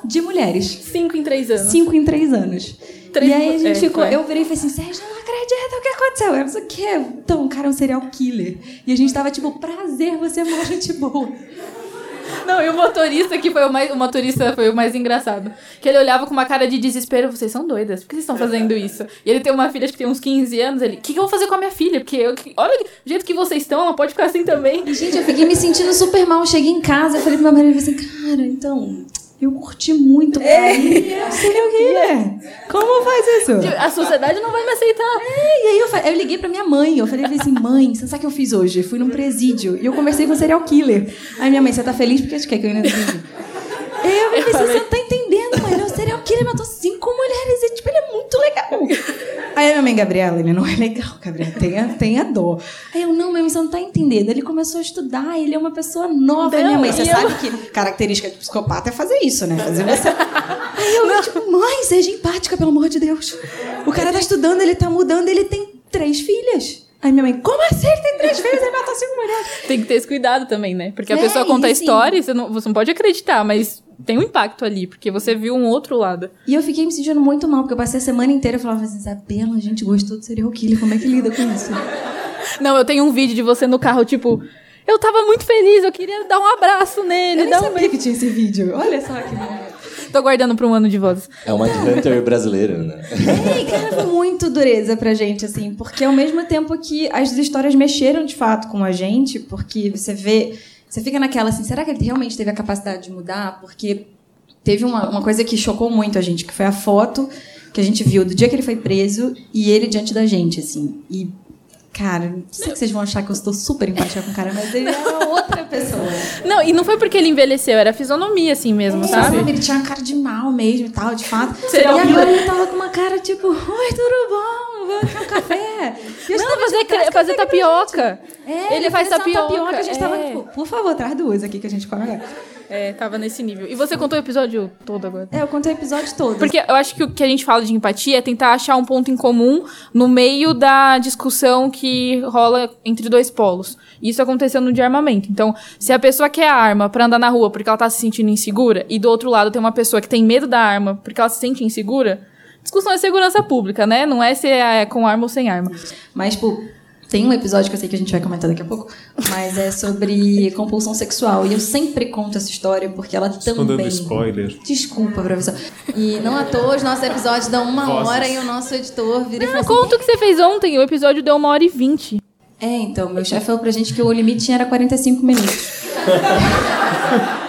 Speaker 5: De mulheres.
Speaker 4: Cinco em três anos.
Speaker 5: Cinco em três anos.
Speaker 4: Três-
Speaker 5: e aí a gente
Speaker 4: é,
Speaker 5: ficou.
Speaker 4: é.
Speaker 5: Eu virei e falei assim: Sérgio, não acredito, o que aconteceu? Eu não sei o quê. Então, o cara é um serial killer. E a gente tava tipo, prazer, você é uma gente boa.
Speaker 4: Não, e o motorista que foi o mais. O motorista foi o mais engraçado. Que ele olhava com uma cara de desespero. Vocês são doidas, por que vocês estão fazendo isso? E ele tem uma filha, acho que tem uns 15 anos. Ele, o que, que eu vou fazer com a minha filha? Porque eu, olha o jeito que vocês estão, ela pode ficar assim também.
Speaker 5: Gente, eu fiquei me sentindo super mal. Cheguei em casa, falei pra minha mãe, falei assim, cara, então, eu curti muito. É. Serial killer. Como faz isso?
Speaker 4: A sociedade não vai me aceitar.
Speaker 5: É, e aí eu, eu liguei pra minha mãe, eu falei, eu assim, mãe, você sabe o que eu fiz hoje? Eu fui num presídio e eu conversei com um serial killer. Aí minha mãe, você tá feliz porque quer que eu ia no presídio? Aí eu falei, você não tá entendendo, mãe, ele é serial killer, matou cinco mulheres e, tipo, muito legal. Aí a minha mãe, Gabriela, ele não é legal, Gabriela, tenha, tenha dó. Aí eu, não, mãe, você não tá entendendo. Ele começou a estudar, ele é uma pessoa nova. Aí minha
Speaker 4: Não,
Speaker 5: mãe, você
Speaker 4: eu-
Speaker 5: sabe que característica de psicopata é fazer isso, né? Fazer você... Aí eu, tipo, mãe, seja empática, pelo amor de Deus. O cara tá estudando, ele tá mudando, ele tem três filhas. Aí minha mãe, como assim? Tem três filhos, ele matou cinco mulheres.
Speaker 4: Tem que ter esse cuidado também, né? Porque a
Speaker 5: É,
Speaker 4: pessoa conta a
Speaker 5: assim-
Speaker 4: história e você não, você não pode acreditar, mas tem um impacto ali, porque você viu um outro lado.
Speaker 5: E eu fiquei me sentindo muito mal, porque eu passei a semana inteira e falava assim, Isabela, a gente gostou do serial killer, como é que lida com isso?
Speaker 4: Não, eu tenho um vídeo de você no carro, tipo, eu tava muito feliz, eu queria dar um abraço nele,
Speaker 5: Eu nem
Speaker 4: um
Speaker 5: sabia
Speaker 4: beijo.
Speaker 5: que tinha esse vídeo. Olha só que.
Speaker 4: Tô guardando pra um ano de vozes.
Speaker 1: É uma Hunter brasileira, né?
Speaker 5: Ei, cara, foi muito dureza pra gente, assim, porque ao mesmo tempo que as histórias mexeram de fato com a gente, porque você vê, você fica naquela assim, será que ele realmente teve a capacidade de mudar? Porque teve uma, uma coisa que chocou muito a gente, que foi a foto que a gente viu do dia que ele foi preso e ele diante da gente, assim. E, cara, não sei que vocês vão achar que eu estou super empática com o cara, mas ele era outra pessoa.
Speaker 4: Não, e não foi porque ele envelheceu, era fisionomia assim mesmo, sabe?
Speaker 5: Ele tinha uma cara de mal mesmo e tal, de fato. E agora ele tava com uma cara tipo, oi, tudo bom? Vamos tomar um café? E
Speaker 4: Não,
Speaker 5: tava,
Speaker 4: fazer,
Speaker 5: traz
Speaker 4: fazer tapioca.
Speaker 5: É,
Speaker 4: ele faz
Speaker 5: uma
Speaker 4: tapioca.
Speaker 5: A gente tava,
Speaker 4: é.
Speaker 5: tipo, por favor, traz duas aqui que a gente come agora.
Speaker 4: É, tava nesse nível. E você contou o episódio todo agora?
Speaker 5: É, eu contei o episódio todo.
Speaker 4: Porque eu acho que o que a gente fala de empatia é tentar achar um ponto em comum no meio da discussão que rola entre dois polos. Isso aconteceu no de armamento. Então, se a pessoa quer a arma pra andar na rua porque ela tá se sentindo insegura, e do outro lado tem uma pessoa que tem medo da arma porque ela se sente insegura, discussão é segurança pública, né? Não é se é com arma ou sem arma.
Speaker 5: Mas, tipo, tem um episódio que eu sei que a gente vai comentar daqui a pouco, mas é sobre compulsão sexual. E eu sempre conto essa história porque ela
Speaker 2: Estou
Speaker 5: também.
Speaker 2: dando spoiler.
Speaker 5: Desculpa, professor. E não à toa, os nossos episódios dão uma
Speaker 2: Vozes.
Speaker 5: hora e o nosso editor vira e fala
Speaker 4: Ah,
Speaker 5: assim,
Speaker 4: conta o que você fez ontem, o episódio deu uma hora e vinte.
Speaker 5: É, então, meu chefe falou pra gente que o limite era 45 minutos.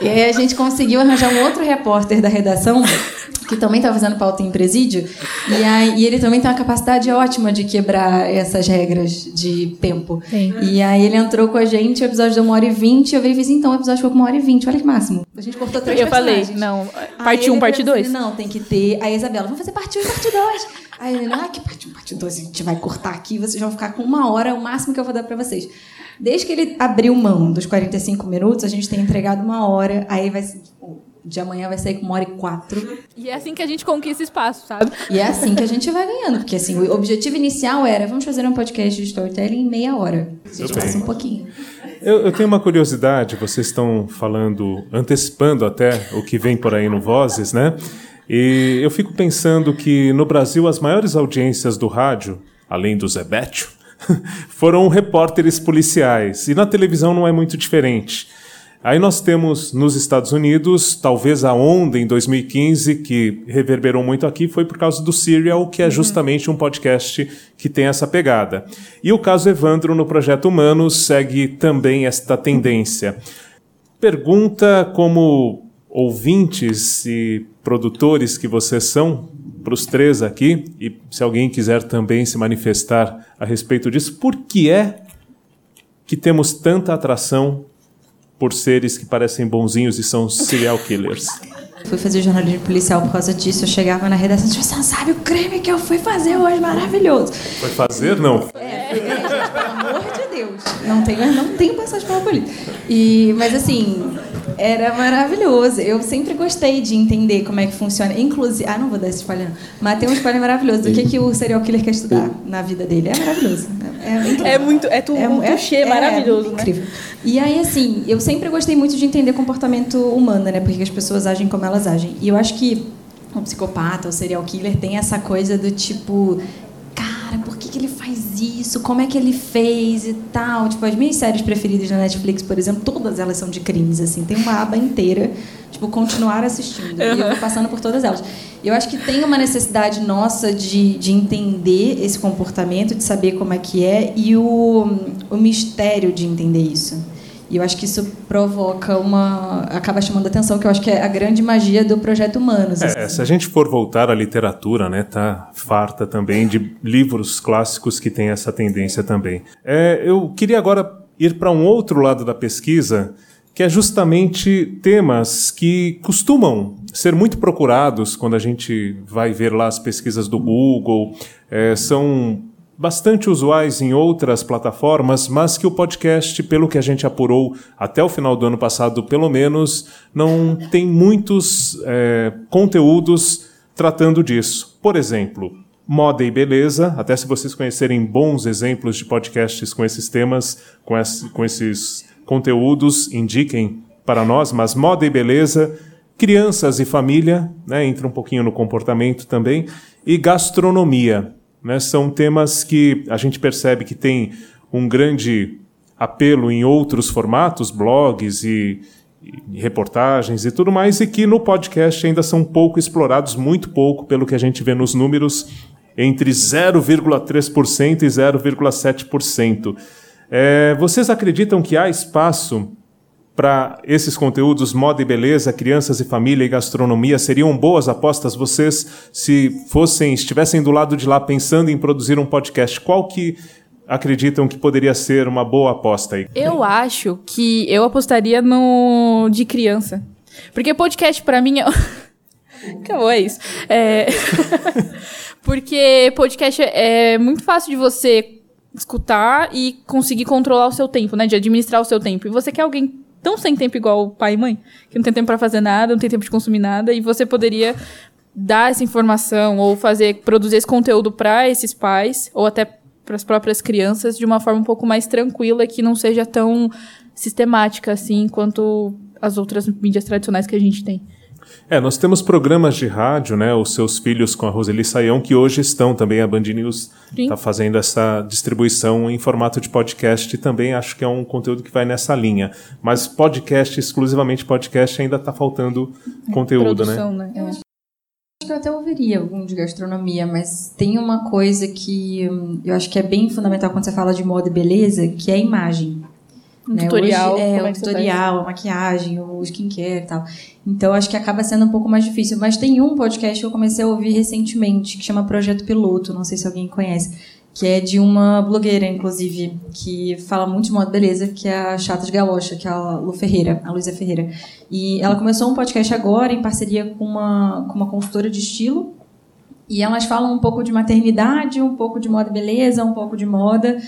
Speaker 5: e aí a gente conseguiu arranjar um outro repórter da redação que também estava fazendo pauta em presídio, e, aí, e ele também tem uma capacidade ótima de quebrar essas regras de tempo.
Speaker 4: Sim.
Speaker 5: E aí ele entrou com a gente, o episódio deu uma hora e vinte, eu falei assim, então o episódio ficou com uma hora e vinte, olha que máximo. A gente cortou três
Speaker 4: Eu falei, não, parte
Speaker 5: ele
Speaker 4: 1, um, parte
Speaker 5: falou assim,
Speaker 4: 2.
Speaker 5: Não, tem que ter. Aí a Isabela, vamos fazer parte 1 e parte 2. Aí ele, ah, que parte 1, parte 2, a gente vai cortar aqui, vocês vão ficar com uma hora, o máximo que eu vou dar pra vocês. Desde que ele abriu mão dos 45 minutos, a gente tem entregado uma hora, aí vai ser, tipo, de amanhã vai sair com uma hora e quatro.
Speaker 4: E é assim que a gente conquista espaço, sabe?
Speaker 5: E é assim que a gente vai ganhando, porque assim, o objetivo inicial era, vamos fazer um podcast de storytelling em meia hora. A gente passa um pouquinho.
Speaker 2: Eu, eu tenho uma curiosidade, vocês estão falando, antecipando até o que vem por aí no Vozes, né? E eu fico pensando que no Brasil as maiores audiências do rádio, além do Zebetio, foram repórteres policiais. E na televisão não é muito diferente. Aí nós temos nos Estados Unidos, talvez a onda em 2015 que reverberou muito aqui foi por causa do Serial, que é justamente um podcast que tem essa pegada. E o caso Evandro no Projeto Humanos segue também esta tendência. Pergunta como ouvintes e produtores que vocês são, para os três aqui, e se alguém quiser também se manifestar a respeito disso, por que é que temos tanta atração por seres que parecem bonzinhos e são serial killers.
Speaker 5: Fui fazer jornalismo policial por causa disso. Eu chegava na redação e disse, você não sabe o crime que eu fui fazer hoje, maravilhoso.
Speaker 2: Foi fazer? Não.
Speaker 5: É, foi, é, pelo amor de Deus. Não tenho, não tenho passagem pela polícia. E, mas assim, era maravilhoso. Eu sempre gostei de entender como é que funciona. Inclusive, ah, não vou dar esse spoiler, não. mas tem um spoiler maravilhoso do que, que o serial killer quer estudar na vida dele. É maravilhoso.
Speaker 4: É, é, é muito, é tudo é, um clichê é, maravilhoso, é, incrível.
Speaker 5: E aí, assim, eu sempre gostei muito de entender comportamento humano, né? Porque as pessoas agem como elas agem. E eu acho que o psicopata, o serial killer tem essa coisa do tipo, que, ele faz isso? Como é que ele fez e tal? Tipo, as minhas séries preferidas na Netflix, por exemplo, todas elas são de crimes, assim. Tem uma aba inteira, tipo, continuar assistindo. Uhum. E eu vou passando por todas elas. Eu acho que tem uma necessidade nossa de, de entender esse comportamento, de saber como é que é e o, o mistério de entender isso. E eu acho que isso provoca uma. acaba chamando atenção, que eu acho que é a grande magia do projeto Humanos.
Speaker 2: É, assim. se a gente for voltar à literatura, né, tá farta também de livros clássicos que têm essa tendência também. É, eu queria agora ir para um outro lado da pesquisa, que é justamente temas que costumam ser muito procurados quando a gente vai ver lá as pesquisas do Google, é, são bastante usuais em outras plataformas, mas que o podcast, pelo que a gente apurou até o final do ano passado, pelo menos, não tem muitos é, conteúdos tratando disso. Por exemplo, moda e beleza, até se vocês conhecerem bons exemplos de podcasts com esses temas, com, com esses conteúdos, indiquem para nós, mas moda e beleza, crianças e família, né, entra um pouquinho no comportamento também, e gastronomia. Né? São temas que a gente percebe que tem um grande apelo em outros formatos, blogs e, e, reportagens e tudo mais, e que no podcast ainda são pouco explorados, muito pouco, pelo que a gente vê nos números, entre 0,3% e 0,7%. É, vocês acreditam que há espaço para esses conteúdos moda e beleza, crianças e família e gastronomia seriam boas apostas vocês se fossem estivessem do lado de lá pensando em produzir um podcast? Qual que acreditam que poderia ser uma boa aposta aí?
Speaker 4: Eu acho que eu apostaria no de criança. Porque podcast para mim é Acabou, é isso. É... Porque podcast é muito fácil de você escutar e conseguir controlar o seu tempo, né? De administrar o seu tempo. E você quer alguém tão sem tempo igual pai e mãe, que não tem tempo para fazer nada, não tem tempo de consumir nada, e você poderia dar essa informação ou fazer produzir esse conteúdo para esses pais ou até para as próprias crianças de uma forma um pouco mais tranquila que não seja tão sistemática assim quanto as outras mídias tradicionais que a gente tem.
Speaker 2: É, nós temos programas de rádio, né? Os seus filhos com a Roseli Saião, que hoje estão também, a Band News está fazendo essa distribuição em formato de podcast também acho que é um conteúdo que vai nessa linha. Mas podcast, exclusivamente podcast, ainda está faltando conteúdo,
Speaker 5: né? Produção, né? né? Eu acho que eu até ouviria algum de gastronomia, mas tem uma coisa que hum, eu acho que é bem fundamental quando você fala de moda e beleza, que é a imagem.
Speaker 4: Um né? tutorial. Hoje,
Speaker 5: é, o é tutorial, a maquiagem, o skincare e tal. Então, acho que acaba sendo um pouco mais difícil. Mas tem um podcast que eu comecei a ouvir recentemente, que chama Projeto Piloto, não sei se alguém conhece, que é de uma blogueira, inclusive, que fala muito de moda beleza, que é a Chata de Galocha, que é a Lu Ferreira, a Luísa Ferreira. E ela começou um podcast agora em parceria com uma, com uma consultora de estilo, e elas falam um pouco de maternidade, um pouco de moda beleza, um pouco de moda.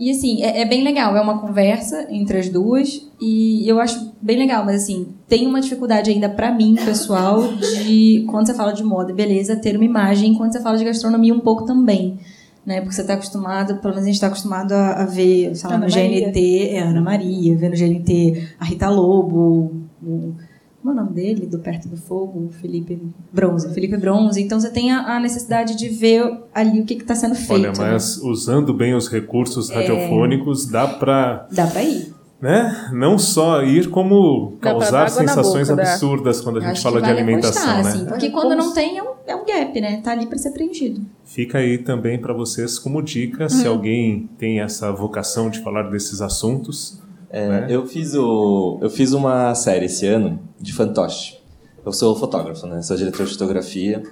Speaker 5: E assim, é, é, bem legal, é uma conversa entre as duas e eu acho bem legal, mas assim, tem uma dificuldade ainda para mim, pessoal, de quando você fala de moda, beleza, ter uma imagem, quando você fala de gastronomia um pouco também. Né? Porque você está acostumado, pelo menos a gente está acostumado a, a, ver, sei lá, Ana no Maria. GNT, é Ana Maria, ver no GNT a Rita Lobo, o, como é o nome dele? Do Perto do Fogo? Felipe Bronze. Felipe Bronze. Então você tem a, a necessidade de ver ali o que está sendo feito.
Speaker 2: Olha, mas né? usando bem os recursos é. radiofônicos, dá para.
Speaker 5: Dá para ir.
Speaker 2: Né? Não só ir, como causar sensações boca, absurdas dá. quando a gente fala de alimentação. Apostar, né?
Speaker 5: assim, porque quando não tem, é um, é um gap, né? Tá ali para ser preenchido.
Speaker 2: Fica aí também para vocês como dica, hum. se uhum. alguém tem essa vocação de falar desses assuntos
Speaker 1: é, né? eu, fiz o, eu fiz uma série esse ano de fantoche. Eu sou fotógrafo, né? Sou diretor de fotografia.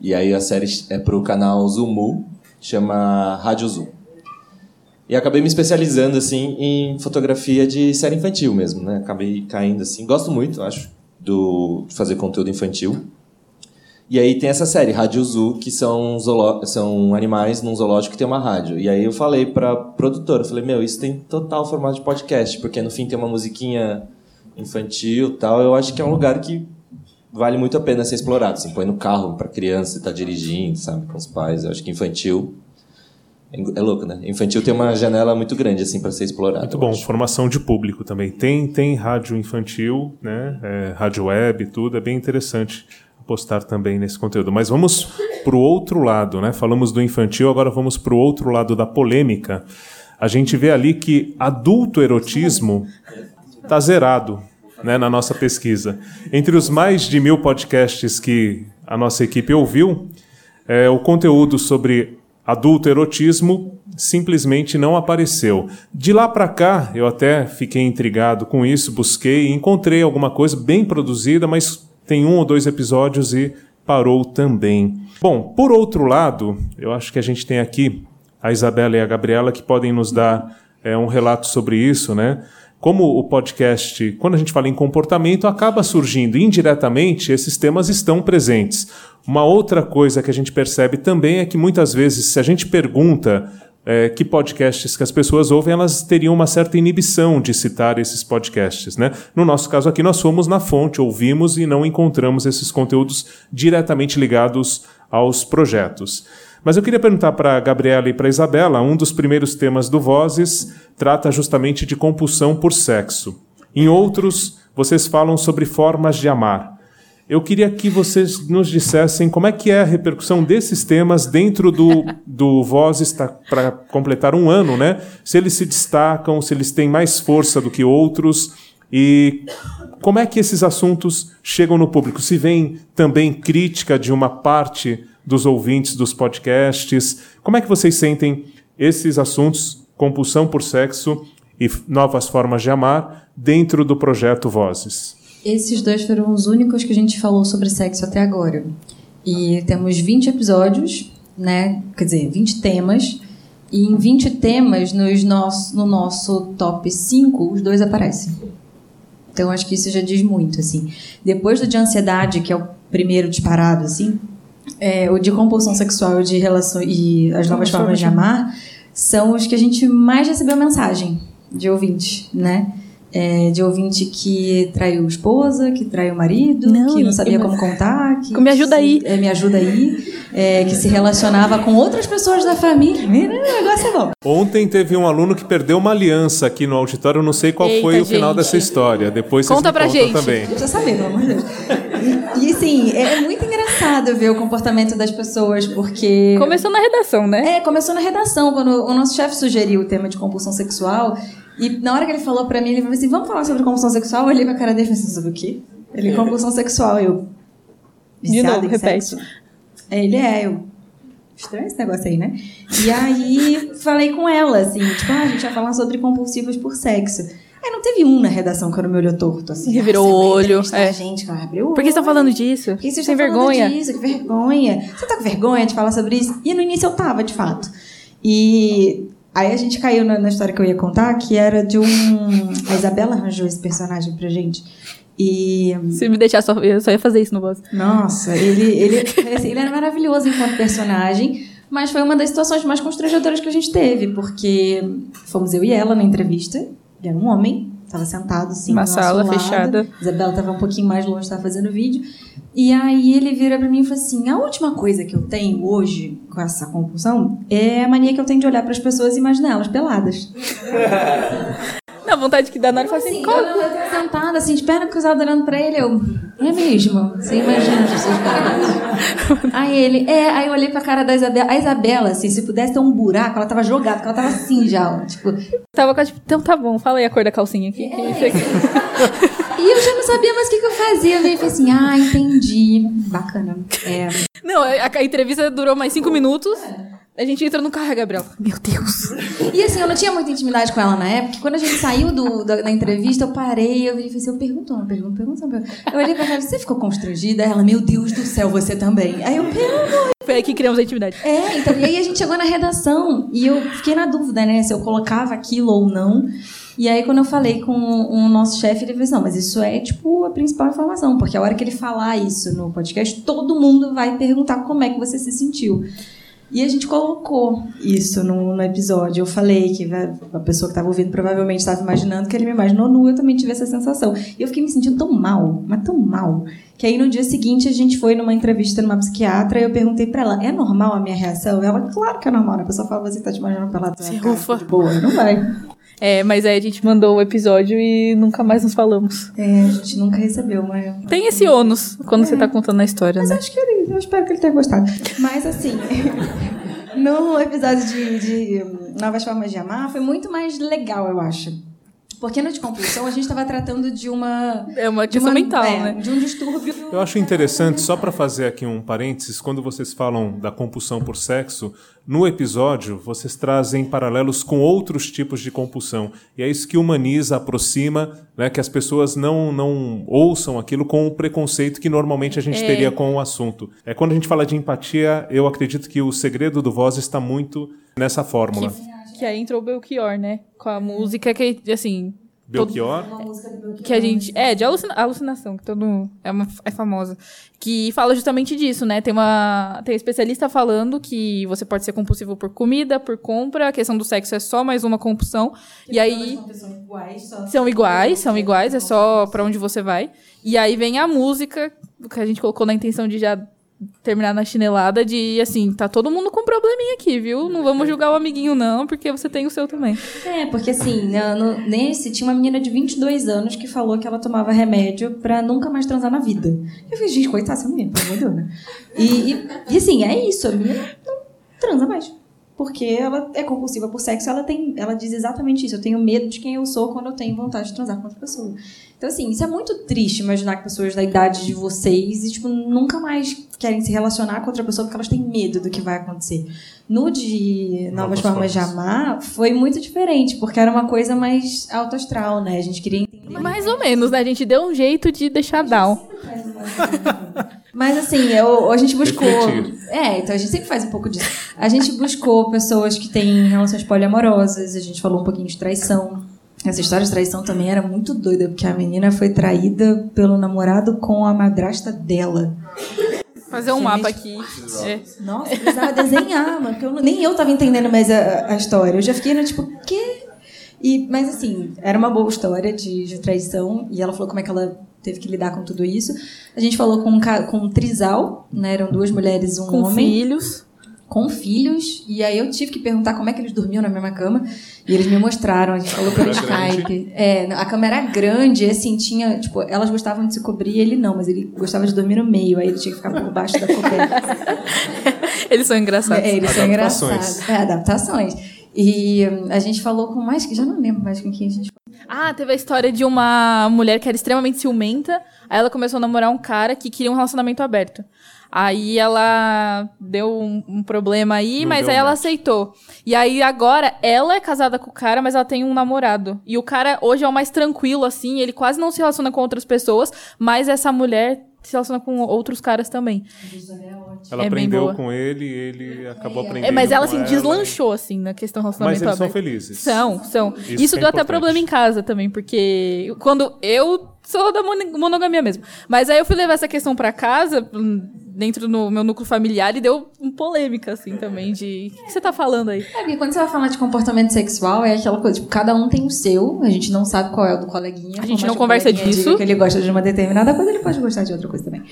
Speaker 1: E aí a série é pro canal Zumu, chama Rádio Zoom. E acabei me especializando, assim, em fotografia de série infantil mesmo, né? Acabei caindo, assim. Gosto muito, acho, do, de fazer conteúdo infantil. E aí tem essa série, Rádio Zoo, que são, são animais num zoológico que tem uma rádio. E aí eu falei pra produtora, eu falei, meu, isso tem total formato de podcast, porque no fim tem uma musiquinha infantil tal. Eu acho que é um lugar que vale muito a pena ser explorado. Assim, põe no carro para criança, tá dirigindo, sabe, com os pais. Eu acho que infantil é louco, né? Infantil tem uma janela muito grande assim para ser explorado.
Speaker 2: Muito bom, acho. formação de público também. Tem tem rádio infantil, né? É, rádio web, tudo é bem interessante apostar também nesse conteúdo. Mas vamos para o outro lado, né? Falamos do infantil, agora vamos para o outro lado da polêmica. A gente vê ali que adulto erotismo está zerado né, na nossa pesquisa. Entre os mais de mil podcasts que a nossa equipe ouviu, é, o conteúdo sobre adulto erotismo simplesmente não apareceu. De lá para cá, eu até fiquei intrigado com isso, busquei encontrei alguma coisa bem produzida, mas tem um ou dois episódios e parou também. Bom, por outro lado, eu acho que a gente tem aqui a Isabela e a Gabriela que podem nos dar é, um relato sobre isso, né? como o podcast, quando a gente fala em comportamento, acaba surgindo indiretamente, esses temas estão presentes. Uma outra coisa que a gente percebe também é que muitas vezes, se a gente pergunta é, que podcasts que as pessoas ouvem, elas teriam uma certa inibição de citar esses podcasts. Né? No nosso caso aqui, nós fomos na fonte, ouvimos e não encontramos esses conteúdos diretamente ligados aos projetos. Mas eu queria perguntar para a Gabriela e para a Isabela, um dos primeiros temas do Vozes trata justamente de compulsão por sexo. Em outros, vocês falam sobre formas de amar. Eu queria que vocês nos dissessem como é que é a repercussão desses temas dentro do, do Vozes, está para completar um ano, né? Se eles se destacam, se eles têm mais força do que outros e como é que esses assuntos chegam no público? Se vem também crítica de uma parte dos ouvintes dos podcasts. Como é que vocês sentem esses assuntos, compulsão por sexo e novas formas de amar, dentro do projeto Vozes?
Speaker 5: Esses dois foram os únicos que a gente falou sobre sexo até agora. E temos 20 episódios, né? Quer dizer, 20 temas. E em 20 temas, nos nosso, no nosso top 5, os dois aparecem. Então, acho que isso já diz muito, assim. Depois do de ansiedade, que é o primeiro disparado, assim, é, o de compulsão sexual de relação e as novas formas de amar são os que a gente mais recebeu mensagem de ouvinte, né? É, de ouvinte que traiu esposa, que traiu marido, não, que não sabia como contar, que
Speaker 4: me ajuda
Speaker 5: se,
Speaker 4: aí,
Speaker 5: é, me ajuda aí, é, que se relacionava com outras pessoas da família. O negócio é bom.
Speaker 2: Ontem teve um aluno que perdeu uma aliança aqui no auditório, não sei qual Eita, foi o gente. final dessa história. Depois
Speaker 4: conta
Speaker 2: vocês
Speaker 4: pra gente.
Speaker 2: também.
Speaker 5: Precisa saber, pelo amor de Deus. E, e assim, é muito engraçado ver o comportamento das pessoas, porque.
Speaker 4: Começou na redação, né?
Speaker 5: É, começou na redação, quando o nosso chefe sugeriu o tema de compulsão sexual. E na hora que ele falou pra mim, ele falou assim: vamos falar sobre compulsão sexual? Eu olhei pra cara dele e falei assim: sobre o quê? Ele, compulsão sexual. Eu.
Speaker 4: De novo, repete. Sexo.
Speaker 5: Ele é, eu. Estranho esse negócio aí, né? E aí falei com ela, assim, tipo, ah, a gente vai falar sobre compulsivos por sexo. Aí não teve um na redação que me olhou torto, assim.
Speaker 4: Revirou o olho.
Speaker 5: É. Gente, ela abriu o olho.
Speaker 4: Por que você tá falando disso? Por
Speaker 5: que
Speaker 4: você
Speaker 5: Sem
Speaker 4: tá vergonha?
Speaker 5: Disso? Que vergonha. Você tá com vergonha de falar sobre isso? E no início eu tava, de fato. E Aí a gente caiu na, na, história que eu ia contar, que era de um. A Isabela arranjou esse personagem pra gente. E.
Speaker 4: Se me deixar só. Eu só ia fazer isso no voz.
Speaker 5: Nossa, ele, ele, assim, ele era maravilhoso enquanto personagem, mas foi uma das situações mais constrangedoras que a gente teve, porque fomos eu e ela na entrevista, ele era um homem, estava sentado assim,
Speaker 4: uma sala
Speaker 5: lado.
Speaker 4: fechada.
Speaker 5: Isabela estava um pouquinho mais longe, estava fazendo vídeo. E aí ele vira para mim e fala assim: "A última coisa que eu tenho hoje com essa compulsão é a mania que eu tenho de olhar para as pessoas e imaginar elas peladas".
Speaker 4: Na vontade que dá na hora e assim,
Speaker 5: Como? Sentada, assim, de perna cruzada olhando pra ele, eu. É mesmo? Você imagina as pessoas aí ele, é, aí eu olhei pra cara da Isabela. A Isabela, assim, se pudesse ter um buraco, ela tava jogada, porque ela tava assim já, ó, tipo.
Speaker 4: Tava a, tipo, então tá bom, fala aí a cor da calcinha aqui. É.
Speaker 5: e eu já não sabia mais o que, que eu fazia. Eu falei assim, ah, entendi. Bacana. É.
Speaker 4: Não, a, a entrevista durou mais cinco minutos. A gente entra no carro, Gabriel. Meu Deus.
Speaker 5: E assim, eu não tinha muita intimidade com ela na época. Quando a gente saiu do, da, da entrevista, eu parei, eu falei assim, eu pergunto uma pergunta, pergunta uma pergunta. Eu olhei pra ela, você ficou constrangida? Ela, meu Deus do céu, você também. Aí eu, pelo amor
Speaker 4: Foi aí que criamos a intimidade.
Speaker 5: É, então, e aí a gente chegou na redação e eu fiquei na dúvida, né, se eu colocava aquilo ou não. E aí, quando eu falei com o nosso chefe, ele falou assim, não, mas isso é, tipo, a principal informação, porque a hora que ele falar isso no podcast, todo mundo vai perguntar como é que você se sentiu. E a gente colocou isso no, no episódio. Eu falei que a pessoa que estava ouvindo provavelmente estava imaginando que ele me imaginou nu, eu também tive essa sensação. E eu fiquei me sentindo tão mal, mas tão mal, que aí no dia seguinte a gente foi numa entrevista numa psiquiatra e eu perguntei para ela: é normal a minha reação? Ela, claro que é normal. Né? A pessoa fala, você tá te imaginando pela tua
Speaker 4: Se
Speaker 5: cara,
Speaker 4: rufa.
Speaker 5: de boa, não vai.
Speaker 4: É, mas aí a gente mandou o episódio e nunca mais nos falamos.
Speaker 5: É, a gente nunca recebeu, mas.
Speaker 4: Tem esse ônus quando você tá contando a história,
Speaker 5: Mas
Speaker 4: né?
Speaker 5: acho que ele, eu espero que ele tenha gostado. Mas assim, no episódio de, de Novas Formas de Amar foi muito mais legal, eu acho. Porque no de compulsão a gente estava tratando de uma.
Speaker 4: É uma
Speaker 5: de
Speaker 4: questão mental,
Speaker 5: é,
Speaker 4: né?
Speaker 5: De um distúrbio.
Speaker 2: Eu acho interessante, só para fazer aqui um parênteses, quando vocês falam da compulsão por sexo, no episódio vocês trazem paralelos com outros tipos de compulsão. E é isso que humaniza, aproxima, né, que as pessoas não, não ouçam aquilo com o preconceito que normalmente a gente
Speaker 4: É.
Speaker 2: teria com o assunto. É quando a gente fala de empatia, eu acredito que o segredo do Voz está muito nessa fórmula.
Speaker 4: Que aí entrou o Belchior, né? Com a música que, assim. todo-
Speaker 2: Belchior,
Speaker 4: que a gente. É, de alucina- alucinação, que todo. É, uma, é famosa. Que fala justamente disso, né? Tem uma. Tem um especialista falando que você pode ser compulsivo por comida, por compra, a questão do sexo é só mais uma compulsão. E aí. São iguais, são iguais, é só pra onde você vai. E aí vem a música, que a gente colocou na intenção de já terminar na chinelada, de assim, tá todo mundo com probleminha aqui, viu? Não vamos julgar o amiguinho, não, porque você tem o seu também.
Speaker 5: É, porque assim, na- no- nesse tinha uma menina de 22 anos que falou que ela tomava remédio pra nunca mais transar na vida. Eu falei, gente, coitada, essa menina, pelo amor de Deus, né? E, e, e assim, é isso, a menina não transa mais. Porque ela é compulsiva por sexo, ela tem, ela diz exatamente isso. Eu tenho medo de quem eu sou quando eu tenho vontade de transar com outra pessoa. Então, assim, isso é muito triste imaginar que pessoas da idade de vocês e, tipo, nunca mais querem se relacionar com outra pessoa porque elas têm medo do que vai acontecer. No de Novas,
Speaker 2: Novas
Speaker 5: Formas de
Speaker 2: Formas.
Speaker 5: Amar, foi muito diferente, porque era uma coisa mais alto astral, né? A gente queria entender.
Speaker 4: Mais ou menos, né? A gente deu um jeito de deixar down.
Speaker 5: Mas assim, eu, a gente buscou.
Speaker 2: Refletir.
Speaker 5: É, então a gente sempre faz um pouco disso. A gente buscou pessoas que têm relações poliamorosas, a gente falou um pouquinho de traição. Essa história de traição também era muito doida, porque a menina foi traída pelo namorado com a madrasta dela.
Speaker 4: Fazer um mapa aqui. É.
Speaker 5: Nossa, precisava desenhar, mano, porque eu não- nem eu tava entendendo mais a, a história. Eu já fiquei no tipo, quê? E, mas assim, era uma boa história de, de traição, e ela falou como é que ela teve que lidar com tudo isso. A gente falou com um, com um trisal, né? Eram duas mulheres e um
Speaker 4: Com
Speaker 5: homem
Speaker 4: filhos.
Speaker 5: com filhos, e aí eu tive que perguntar como é que eles dormiam na mesma cama, e eles me mostraram, a gente falou pelo
Speaker 2: grande.
Speaker 5: Skype. É, a cama era grande, e assim, tinha, tipo, elas gostavam de se cobrir, ele não, mas ele gostava de dormir no meio, aí ele tinha que ficar por baixo da coberta.
Speaker 4: Eles são engraçados.
Speaker 5: É, eles são engraçados. É, adaptações. E hum, a gente falou com mais, que já não lembro mais com quem a gente
Speaker 4: Ah, teve a história de uma mulher que era extremamente ciumenta. Aí ela começou a namorar um cara que queria um relacionamento aberto. Aí ela deu um, um problema aí,
Speaker 2: Não
Speaker 4: mas aí ela
Speaker 2: match.
Speaker 4: aceitou. E aí agora ela é casada com o cara, mas ela tem um namorado. E o cara hoje é o mais tranquilo, assim, ele quase não se relaciona com outras pessoas, mas essa mulher se relaciona com outros caras também.
Speaker 2: ela
Speaker 4: É
Speaker 2: aprendeu com ele e ele acabou aprendendo.
Speaker 4: É, mas ela assim deslanchou assim na questão do
Speaker 2: Mas
Speaker 4: relacionamento
Speaker 2: eles são felizes.
Speaker 4: São, são.
Speaker 2: Isso
Speaker 4: Isso,
Speaker 2: é
Speaker 4: deu até problema em casa também, porque quando eu sou da monogamia mesmo. Mas aí eu fui levar essa questão pra casa, hum, dentro do meu núcleo familiar, e deu um polêmica, assim, também, de. O que você tá falando aí?
Speaker 5: É, porque quando você vai falar de comportamento sexual, é aquela coisa, tipo, cada um tem o seu, a gente não sabe qual é o do coleguinha.
Speaker 4: A gente não conversa disso.
Speaker 5: Que ele gosta de uma determinada coisa, ele pode gostar de outra coisa também.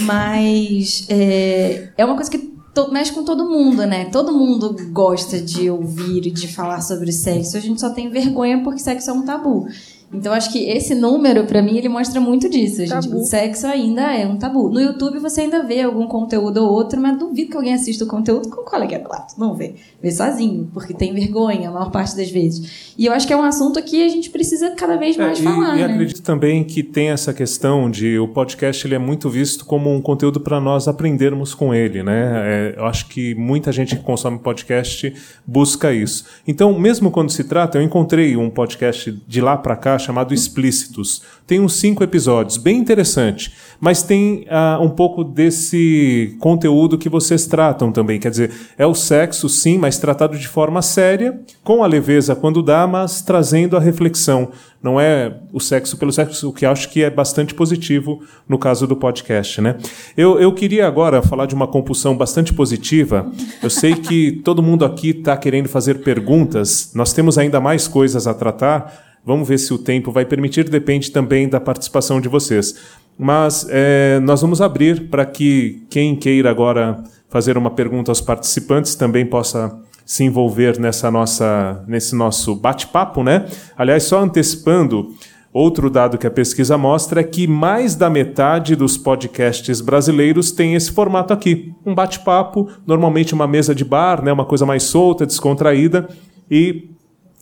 Speaker 5: Mas é, é uma coisa que mexe com todo mundo, né? Todo mundo gosta de ouvir e de falar sobre sexo. A gente só tem vergonha porque sexo é um tabu. Então acho que esse número, pra mim, ele mostra muito disso. Gente.
Speaker 4: Tabu.
Speaker 5: O sexo ainda é um tabu. No YouTube você ainda vê algum conteúdo ou outro, mas duvido que alguém assista o conteúdo com o colega do lado. Não vê. Vê sozinho, porque tem vergonha a maior parte das vezes. E eu acho que é um assunto que a gente precisa cada vez mais
Speaker 2: É,
Speaker 5: falar,
Speaker 2: e, e
Speaker 5: né?
Speaker 2: acredito também que tem essa questão de o podcast ele é muito visto como um conteúdo para nós aprendermos com ele, né? É, eu acho que muita gente que consome podcast busca isso. Então, mesmo quando se trata, eu encontrei um podcast de lá para cá chamado Explícitos. Tem uns cinco episódios, bem interessante. Mas tem uh, um pouco desse conteúdo que vocês tratam também. Quer dizer, é o sexo, sim, mas tratado de forma séria, com a leveza quando dá, mas trazendo a reflexão. Não é o sexo pelo sexo, o que acho que é bastante positivo no caso do podcast. Né? Eu, eu queria agora falar de uma compulsão bastante positiva. Eu sei que todo mundo aqui está querendo fazer perguntas. Nós temos ainda mais coisas a tratar. Vamos ver se o tempo vai permitir, depende também da participação de vocês. Mas é, nós vamos abrir para que quem queira agora fazer uma pergunta aos participantes também possa se envolver nessa nossa, nesse nosso bate-papo, né? Aliás, só antecipando, outro dado que a pesquisa mostra é que mais da metade dos podcasts brasileiros tem esse formato aqui, um bate-papo, normalmente uma mesa de bar, né? Uma coisa mais solta, descontraída e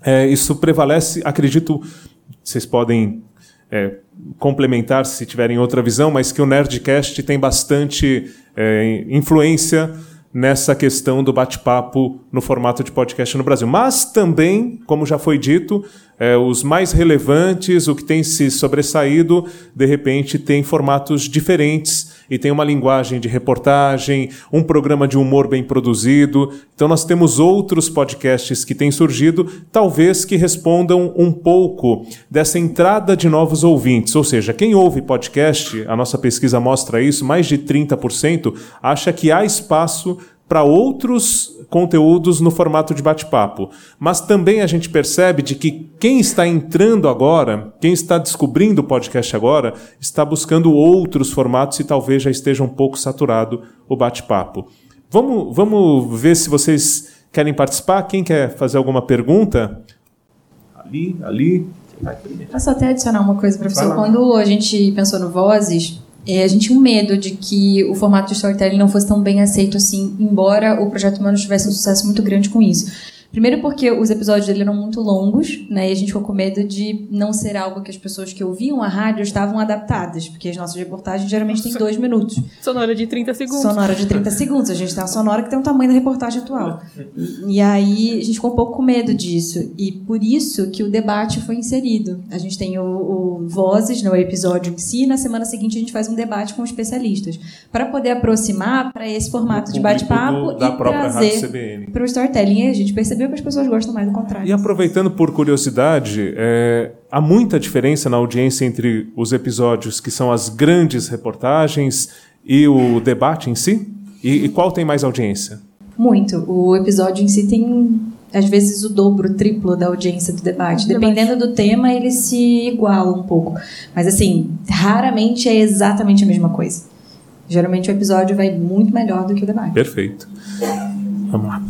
Speaker 2: é, isso prevalece, acredito, vocês podem é, complementar se tiverem outra visão, mas que o Nerdcast tem bastante é, influência nessa questão do bate-papo no formato de podcast no Brasil. Mas também, como já foi dito, é, os mais relevantes, o que tem se sobressaído, de repente tem formatos diferentes e tem uma linguagem de reportagem, um programa de humor bem produzido. Então nós temos outros podcasts que têm surgido, talvez que respondam um pouco dessa entrada de novos ouvintes. Ou seja, quem ouve podcast, a nossa pesquisa mostra isso, mais de 30% acha que há espaço para outros conteúdos no formato de bate-papo. Mas também a gente percebe de que quem está entrando agora, quem está descobrindo o podcast agora, está buscando outros formatos e talvez já esteja um pouco saturado o bate-papo. Vamos, vamos ver se vocês querem participar. Quem quer fazer alguma pergunta? Ali, ali.
Speaker 5: Posso até adicionar uma coisa, professor? Quando a gente pensou no Vozes, é, a gente tinha um medo de que o formato de storytelling não fosse tão bem aceito assim, embora o Projeto Humanos tivesse um sucesso muito grande com isso. Primeiro porque os episódios dele eram muito longos, né? E a gente ficou com medo de não ser algo que as pessoas que ouviam a rádio estavam adaptadas, porque as nossas reportagens geralmente têm dois minutos.
Speaker 4: Sonora de 30 segundos.
Speaker 5: Sonora de 30 segundos. A gente tem uma sonora que tem o tamanho da reportagem atual. E, e aí a gente ficou um pouco com medo disso. E por isso que o debate foi inserido. A gente tem o, o Vozes no episódio em si, e na semana seguinte a gente faz um debate com especialistas. Para poder aproximar para esse formato de bate-papo e trazer para o storytelling. E a gente percebeu que as pessoas gostam mais do contrário.
Speaker 2: E aproveitando por curiosidade, é, há muita diferença na audiência entre os episódios que são as grandes reportagens e o debate em si? E, e qual tem mais audiência?
Speaker 5: Muito. O episódio em si tem às vezes o dobro, o triplo da audiência do debate. Dependendo do tema, ele se iguala um pouco. Mas assim, raramente é exatamente a mesma coisa. Geralmente o episódio vai muito melhor do que o debate.
Speaker 2: Perfeito. Vamos lá.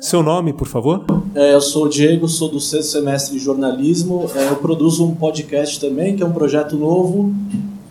Speaker 2: Seu nome, por favor?
Speaker 6: É, eu sou o Diego, sou do sexto semestre de jornalismo. É, eu produzo um podcast também, que é um projeto novo,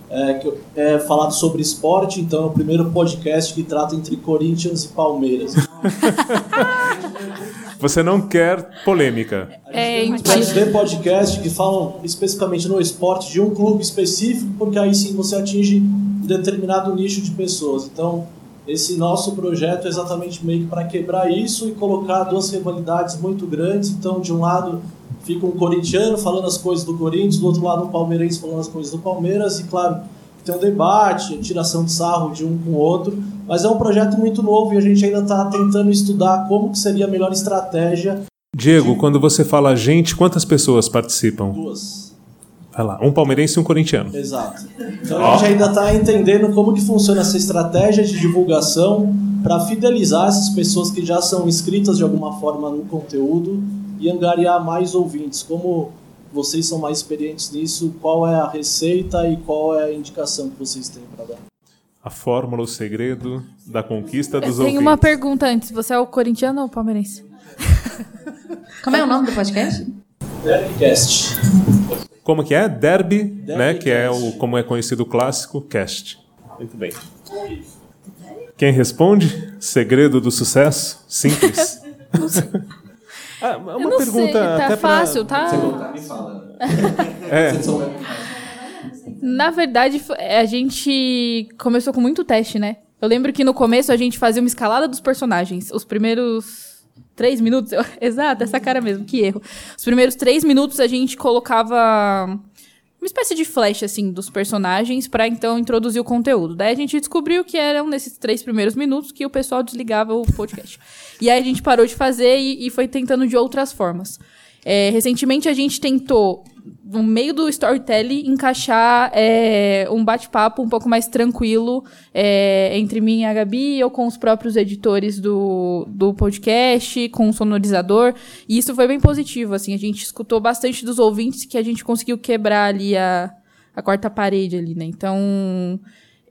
Speaker 6: é, que é falado sobre esporte. Então, é o primeiro podcast que trata entre Corinthians e Palmeiras.
Speaker 2: Você não quer polêmica.
Speaker 6: É, a gente pode ver podcast que falam especificamente no esporte de um clube específico, porque aí sim você atinge um determinado nicho de pessoas. Então, esse nosso projeto é exatamente meio que para quebrar isso e colocar duas rivalidades muito grandes. Então, de um lado fica um corintiano falando as coisas do Corinthians, do outro lado um palmeirense falando as coisas do Palmeiras, e claro, tem um debate, tiração de sarro de um com o outro, mas é um projeto muito novo e a gente ainda está tentando estudar como que seria a melhor estratégia.
Speaker 2: Diego, de... quando você fala gente, quantas pessoas participam?
Speaker 6: Duas.
Speaker 2: Vai lá, um palmeirense e um corintiano.
Speaker 6: Exato. Então a gente ainda está entendendo como que funciona essa estratégia de divulgação para fidelizar essas pessoas que já são inscritas de alguma forma no conteúdo e angariar mais ouvintes. Como vocês são mais experientes nisso, qual é a receita e qual é a indicação que vocês têm para dar?
Speaker 2: A fórmula, o segredo da conquista dos
Speaker 4: Eu
Speaker 2: ouvintes.
Speaker 4: Tenho uma pergunta antes. Você é o corintiano ou o palmeirense?
Speaker 5: Como é o nome do podcast?
Speaker 6: Derbycast.
Speaker 2: Como que é? Derby, Derby né? Que é o, como é conhecido o clássico, cast. Muito bem. Quem responde? Segredo do sucesso? Simples.
Speaker 4: ah, uma Eu não pergunta sei, tá até fácil, pra... tá? Você voltar, me fala.
Speaker 2: É.
Speaker 4: Na verdade, a gente começou com muito teste, né? Eu lembro que no começo a gente fazia uma escalada dos personagens. Os primeiros três minutos. Exato, essa cara mesmo, que erro. Os primeiros três minutos a gente colocava uma espécie de flash, assim, dos personagens para então introduzir o conteúdo. Daí a gente descobriu que eram nesses três primeiros minutos que o pessoal desligava o podcast. e aí a gente parou de fazer e, e foi tentando de outras formas. É, recentemente a gente tentou, no meio do storytelling, encaixar é, um bate-papo um pouco mais tranquilo é, entre mim e a Gabi, ou com os próprios editores do, do podcast, com o sonorizador. E isso foi bem positivo, assim, a gente escutou bastante dos ouvintes que a gente conseguiu quebrar ali a, a quarta parede ali, né? Então,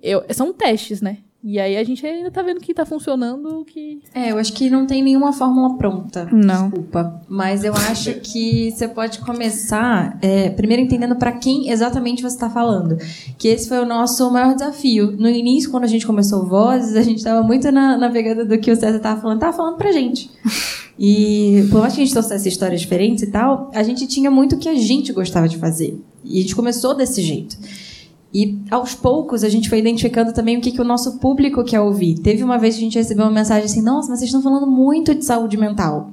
Speaker 4: eu, são testes, né? E aí a gente ainda tá vendo que tá funcionando, que...
Speaker 5: É, eu acho que não tem nenhuma fórmula pronta.
Speaker 4: Não.
Speaker 5: Desculpa. Mas eu acho que você pode começar, é, primeiro entendendo para quem exatamente você está falando. Que esse foi o nosso maior desafio. No início, quando a gente começou Vozes, a gente estava muito na, na pegada do que o César tava falando. Tava falando pra gente. E por mais que a gente trouxesse histórias diferentes e tal, a gente tinha muito o que a gente gostava de fazer. E a gente começou desse jeito. E aos poucos a gente foi identificando também o que, que o nosso público quer ouvir. Teve uma vez que a gente recebeu uma mensagem assim: Nossa, mas vocês estão falando muito de saúde mental.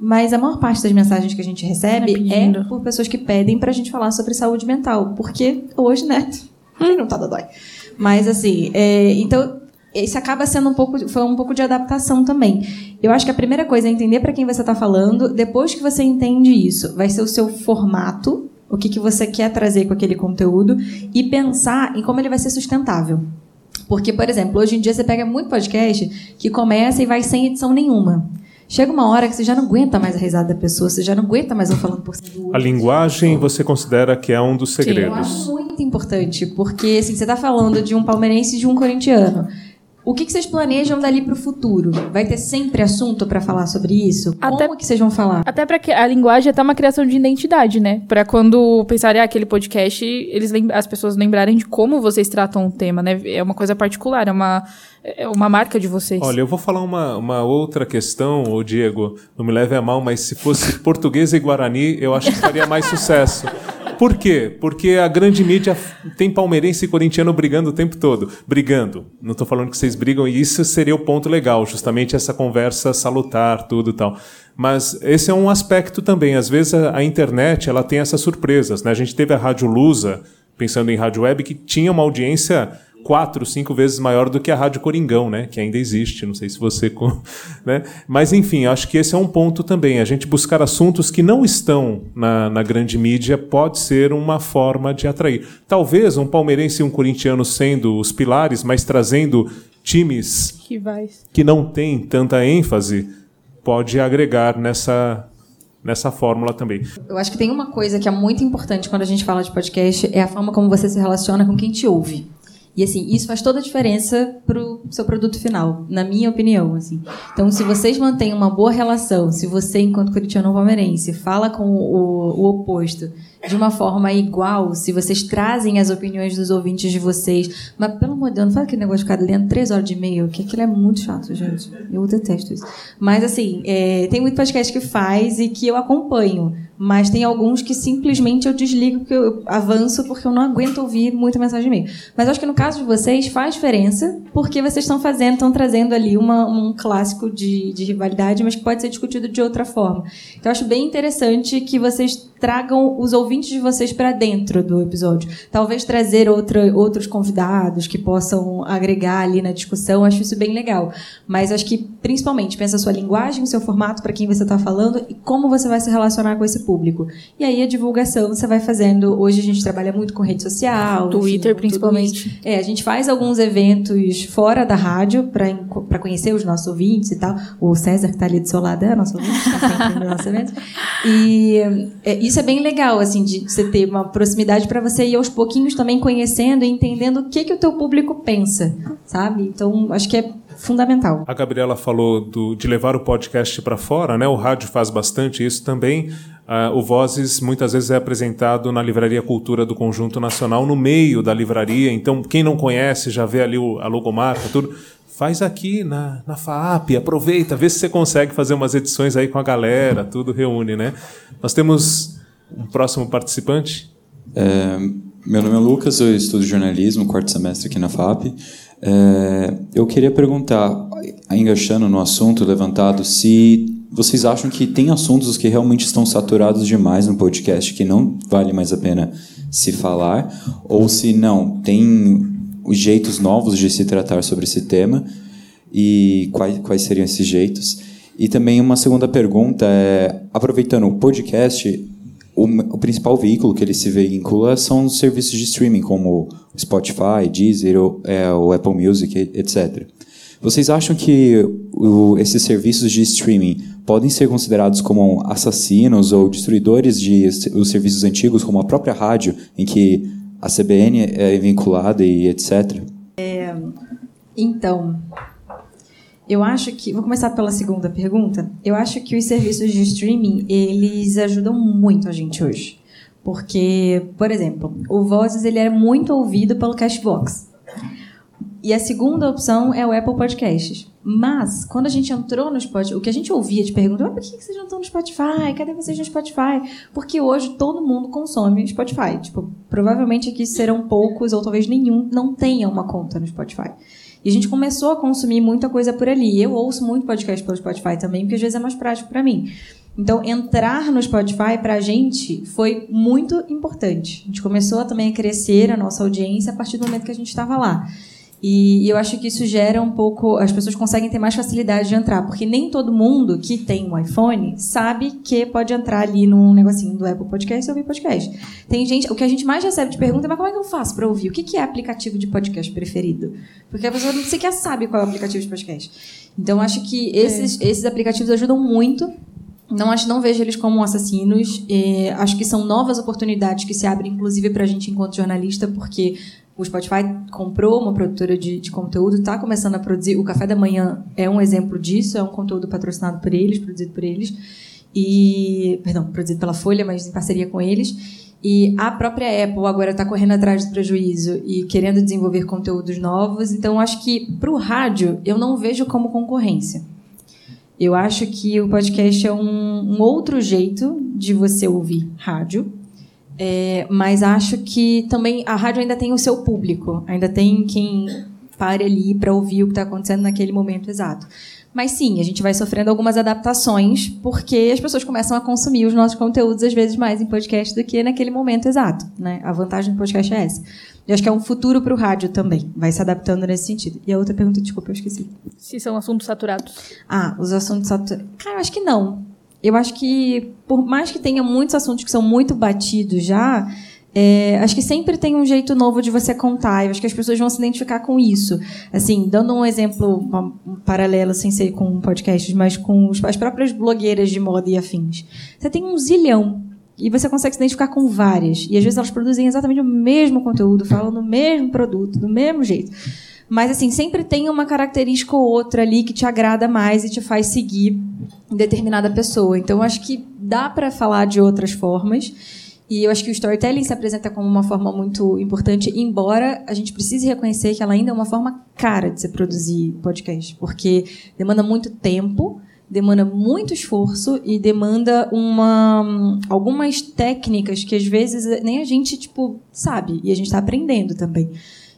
Speaker 5: Mas a maior parte das mensagens que a gente recebe é, é por pessoas que pedem pra gente falar sobre saúde mental. Porque hoje, né? Não tá dói. Mas assim, é, então isso acaba sendo um pouco, foi um pouco de adaptação também. Eu acho que a primeira coisa é entender para quem você está falando. Depois que você entende isso, vai ser o seu formato o que, que você quer trazer com aquele conteúdo e pensar em como ele vai ser sustentável. Porque, por exemplo, hoje em dia você pega muito podcast que começa e vai sem edição nenhuma. Chega uma hora que você já não aguenta mais a risada da pessoa, você já não aguenta mais eu falando por cima do outro.
Speaker 2: A linguagem você considera que é um dos segredos? Sim, eu
Speaker 5: acho muito importante, porque assim, você está falando de um palmeirense e de um corintiano. O que, que vocês planejam dali para o futuro? Vai ter sempre assunto para falar sobre isso? Até, Como que vocês vão falar?
Speaker 4: Até para que a linguagem é até uma criação de identidade, né? Para quando pensarem ah, aquele podcast, eles as pessoas lembrarem de como vocês tratam o tema, né? É uma coisa particular, é uma é uma marca de vocês.
Speaker 2: Olha, eu vou falar uma, uma outra questão, ô Diego, não me leve a mal, mas se fosse português e guarani, eu acho que faria mais sucesso. Por quê? Porque a grande mídia tem palmeirense e corintiano brigando o tempo todo. Brigando. Não estou falando que vocês brigam, e isso seria o ponto legal, justamente essa conversa salutar, tudo e tal. Mas esse é um aspecto também. Às vezes a, a internet ela tem essas surpresas. Né? A gente teve a Rádio Lusa, pensando em rádio web, que tinha uma audiência quatro, cinco vezes maior do que a Rádio Coringão, né? Que ainda existe, não sei se você... Né? Mas, enfim, acho que esse é um ponto também. A gente buscar assuntos que não estão na, na grande mídia pode ser uma forma de atrair. Talvez um palmeirense e um corintiano sendo os pilares, mas trazendo times
Speaker 4: Rivais.
Speaker 2: que não têm tanta ênfase, pode agregar nessa, nessa fórmula também.
Speaker 5: Eu acho que tem uma coisa que é muito importante quando a gente fala de podcast, é a forma como você se relaciona com quem te ouve. E assim, isso faz toda a diferença para seu produto final, na minha opinião. Assim. Então, se vocês mantêm uma boa relação, se você, enquanto corintiano palmeirense, fala com o, o oposto de uma forma igual, se vocês trazem as opiniões dos ouvintes de vocês. Mas, pelo amor de Deus, não fala aquele negócio de ficar lendo três horas de e-mail, que aquilo é muito chato, gente. Eu detesto isso. Mas, assim, é, tem muito podcast que faz e que eu acompanho. Mas tem alguns que simplesmente eu desligo, que eu avanço, porque eu não aguento ouvir muita mensagem de e-mail. Mas acho que no caso de vocês faz diferença, porque vocês estão fazendo, estão trazendo ali uma, um clássico de, de rivalidade, mas que pode ser discutido de outra forma. Então, acho bem interessante que vocês tragam os ouvintes de vocês para dentro do episódio. Talvez trazer outra, outros convidados que possam agregar ali na discussão, acho isso bem legal. Mas acho que, principalmente, pensa a sua linguagem, o seu formato para quem você está falando e como você vai se relacionar com esse público. E aí a divulgação você vai fazendo. Hoje a gente trabalha muito com rede social,
Speaker 4: Twitter enfim, principalmente.
Speaker 5: É, a gente faz alguns eventos fora da rádio para conhecer os nossos ouvintes e tal. O César, que está ali do seu lado, é nosso ouvinte, está sempre no nosso. E é, isso é bem legal, assim, de você ter uma proximidade para você ir aos pouquinhos também conhecendo e entendendo o que, que o teu público pensa, sabe? Então, acho que é fundamental.
Speaker 2: A Gabriela falou do, de levar o podcast para fora, né? O rádio faz bastante isso também. Uh, o Vozes muitas vezes é apresentado na Livraria Cultura do Conjunto Nacional, no meio da livraria. Então, quem não conhece já vê ali o, a logomarca, tudo. Faz aqui na, na FAAP, aproveita, vê se você consegue fazer umas edições aí com a galera, tudo reúne, né? Nós temos um próximo participante.
Speaker 7: É, meu nome é Lucas, eu estudo jornalismo, quarto semestre aqui na FAP. É, eu queria perguntar, engaixando no assunto levantado, se vocês acham que tem assuntos que realmente estão saturados demais no podcast, que não vale mais a pena se falar, ou se não, tem os jeitos novos de se tratar sobre esse tema e quais, quais seriam esses jeitos. E também uma segunda pergunta é, aproveitando o podcast, o, o, principal veículo que ele se vincula são os serviços de streaming, como Spotify, Deezer, é, o Apple Music, etc. Vocês acham que o, esses serviços de streaming podem ser considerados como assassinos ou destruidores de os serviços antigos, como a própria rádio, em que a CBN é vinculada e etc?
Speaker 5: É, então, eu acho que vou começar pela segunda pergunta. Eu acho que os serviços de streaming eles ajudam muito a gente hoje, porque, por exemplo, o Vozes ele é muito ouvido pelo Cashbox. E a segunda opção é o Apple Podcasts. Mas, quando a gente entrou no Spotify, o que a gente ouvia de pergunta, ah, por que vocês não estão no Spotify? Cadê vocês no Spotify? Porque hoje todo mundo consome Spotify. Tipo, provavelmente aqui serão poucos, ou talvez nenhum, não tenha uma conta no Spotify. E a gente começou a consumir muita coisa por ali. Eu ouço muito podcast pelo Spotify também, porque às vezes é mais prático para mim. Então, entrar no Spotify para a gente foi muito importante. A gente começou também a crescer a nossa audiência a partir do momento que a gente estava lá. E eu acho que isso gera um pouco. As pessoas conseguem ter mais facilidade de entrar, porque nem todo mundo que tem um iPhone sabe que pode entrar ali num negocinho do Apple Podcast e ouvir podcast. Tem gente. O que a gente mais recebe de pergunta é: mas como é que eu faço para ouvir? O que é aplicativo de podcast preferido? Porque a pessoa não sequer sabe qual é o aplicativo de podcast. Então, acho que esses, é. esses aplicativos ajudam muito não acho, não vejo eles como assassinos. acho que são novas oportunidades que se abrem, inclusive, para a gente enquanto jornalista, porque o Spotify comprou uma produtora de, de conteúdo, está começando a produzir. O Café da Manhã é um exemplo disso, é um conteúdo patrocinado por eles, produzido por eles. E, perdão, produzido pela Folha, mas em parceria com eles. E a própria Apple agora está correndo atrás do prejuízo e querendo desenvolver conteúdos novos. Então, acho que para o rádio, eu não vejo como concorrência. Eu acho que o podcast é um, um outro jeito de você ouvir rádio é, mas acho que também a rádio ainda tem o seu público, ainda tem quem pare ali para ouvir o que está acontecendo naquele momento exato. Mas sim, a gente vai sofrendo algumas adaptações, porque as pessoas começam a consumir os nossos conteúdos, às vezes, mais em podcast do que naquele momento exato. Né? A vantagem do podcast é essa. E acho que é um futuro para o rádio também, vai se adaptando nesse sentido. E a outra pergunta, desculpa, eu esqueci.
Speaker 4: Se são assuntos saturados.
Speaker 5: Ah, os assuntos saturados. Cara, eu acho que não eu acho que, por mais que tenha muitos assuntos que são muito batidos já, é, acho que sempre tem um jeito novo de você contar. Eu acho que as pessoas vão se identificar com isso. Assim, dando um exemplo um paralelo, sem ser com podcasts, mas com as próprias blogueiras de moda e afins. Você tem um zilhão e você consegue se identificar com várias. E às vezes elas produzem exatamente o mesmo conteúdo, falam do mesmo produto, do mesmo jeito. Mas, assim, sempre tem uma característica ou outra ali que te agrada mais e te faz seguir determinada pessoa. Então, acho que dá para falar de outras formas. E eu acho que o storytelling se apresenta como uma forma muito importante, embora a gente precise reconhecer que ela ainda é uma forma cara de se produzir podcast, porque demanda muito tempo, demanda muito esforço e demanda uma algumas técnicas que às vezes nem a gente tipo sabe e a gente está aprendendo também.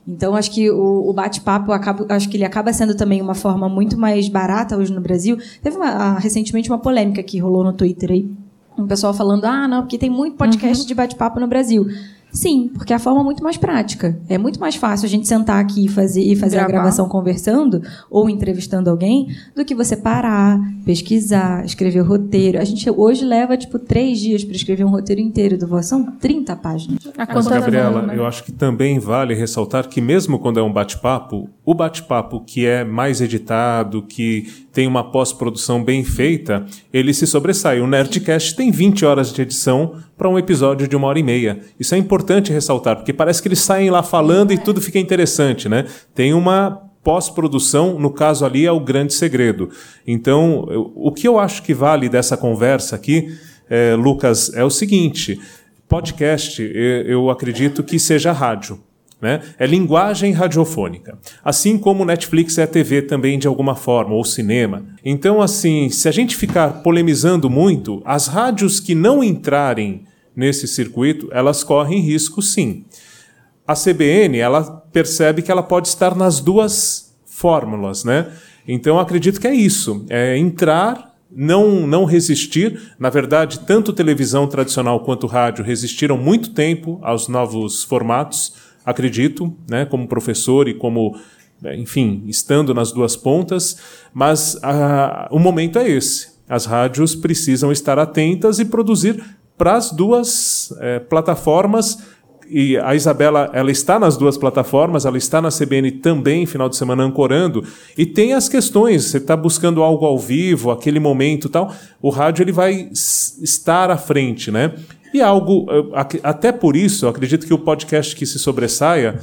Speaker 5: Então, acho que o, o bate-papo, acho que ele acaba sendo também uma forma muito mais barata hoje no Brasil. Teve uma, ah, recentemente uma polêmica que rolou no Twitter aí, um pessoal falando, ah, não, porque tem muito podcast uhum. de bate-papo no Brasil. Sim, porque é a forma muito mais prática. É muito mais fácil a gente sentar aqui e fazer, e fazer a gravação conversando ou entrevistando alguém do que você parar, pesquisar, escrever o roteiro. A gente hoje leva, tipo, três dias para escrever um roteiro inteiro do Voz. São 30 páginas.
Speaker 2: Mas, Gabriela, né? eu acho que também vale ressaltar que mesmo quando é um bate-papo, o bate-papo que é mais editado, que tem uma pós-produção bem feita, ele se sobressai. O Nerdcast tem 20 horas de edição para um episódio de uma hora e meia. Isso é importante ressaltar, porque parece que eles saem lá falando e tudo fica interessante, né? Tem uma pós-produção, no caso ali, é o grande segredo. Então, eu, o que eu acho que vale dessa conversa aqui, é, Lucas, é o seguinte: podcast, eu, acredito que seja rádio. Né? É linguagem radiofônica. Assim como Netflix é TV também de alguma forma, ou cinema. Então, assim, se a gente ficar polemizando muito, as rádios que não entrarem nesse circuito, elas correm risco sim. A CBN, ela percebe que ela pode estar nas duas fórmulas, né? Então, acredito que é isso, é entrar não, não resistir. Na verdade, tanto televisão tradicional quanto rádio resistiram muito tempo aos novos formatos, acredito, né, como professor e como, é, enfim, estando nas duas pontas, mas a, o momento é esse. As rádios precisam estar atentas e produzir para as duas é, plataformas e a Isabela, ela está nas duas plataformas, ela está na CBN também, final de semana, ancorando, e tem as questões, você está buscando algo ao vivo, aquele momento tal, o rádio ele vai estar à frente, né? E algo, até por isso, acredito que o podcast que se sobressaia,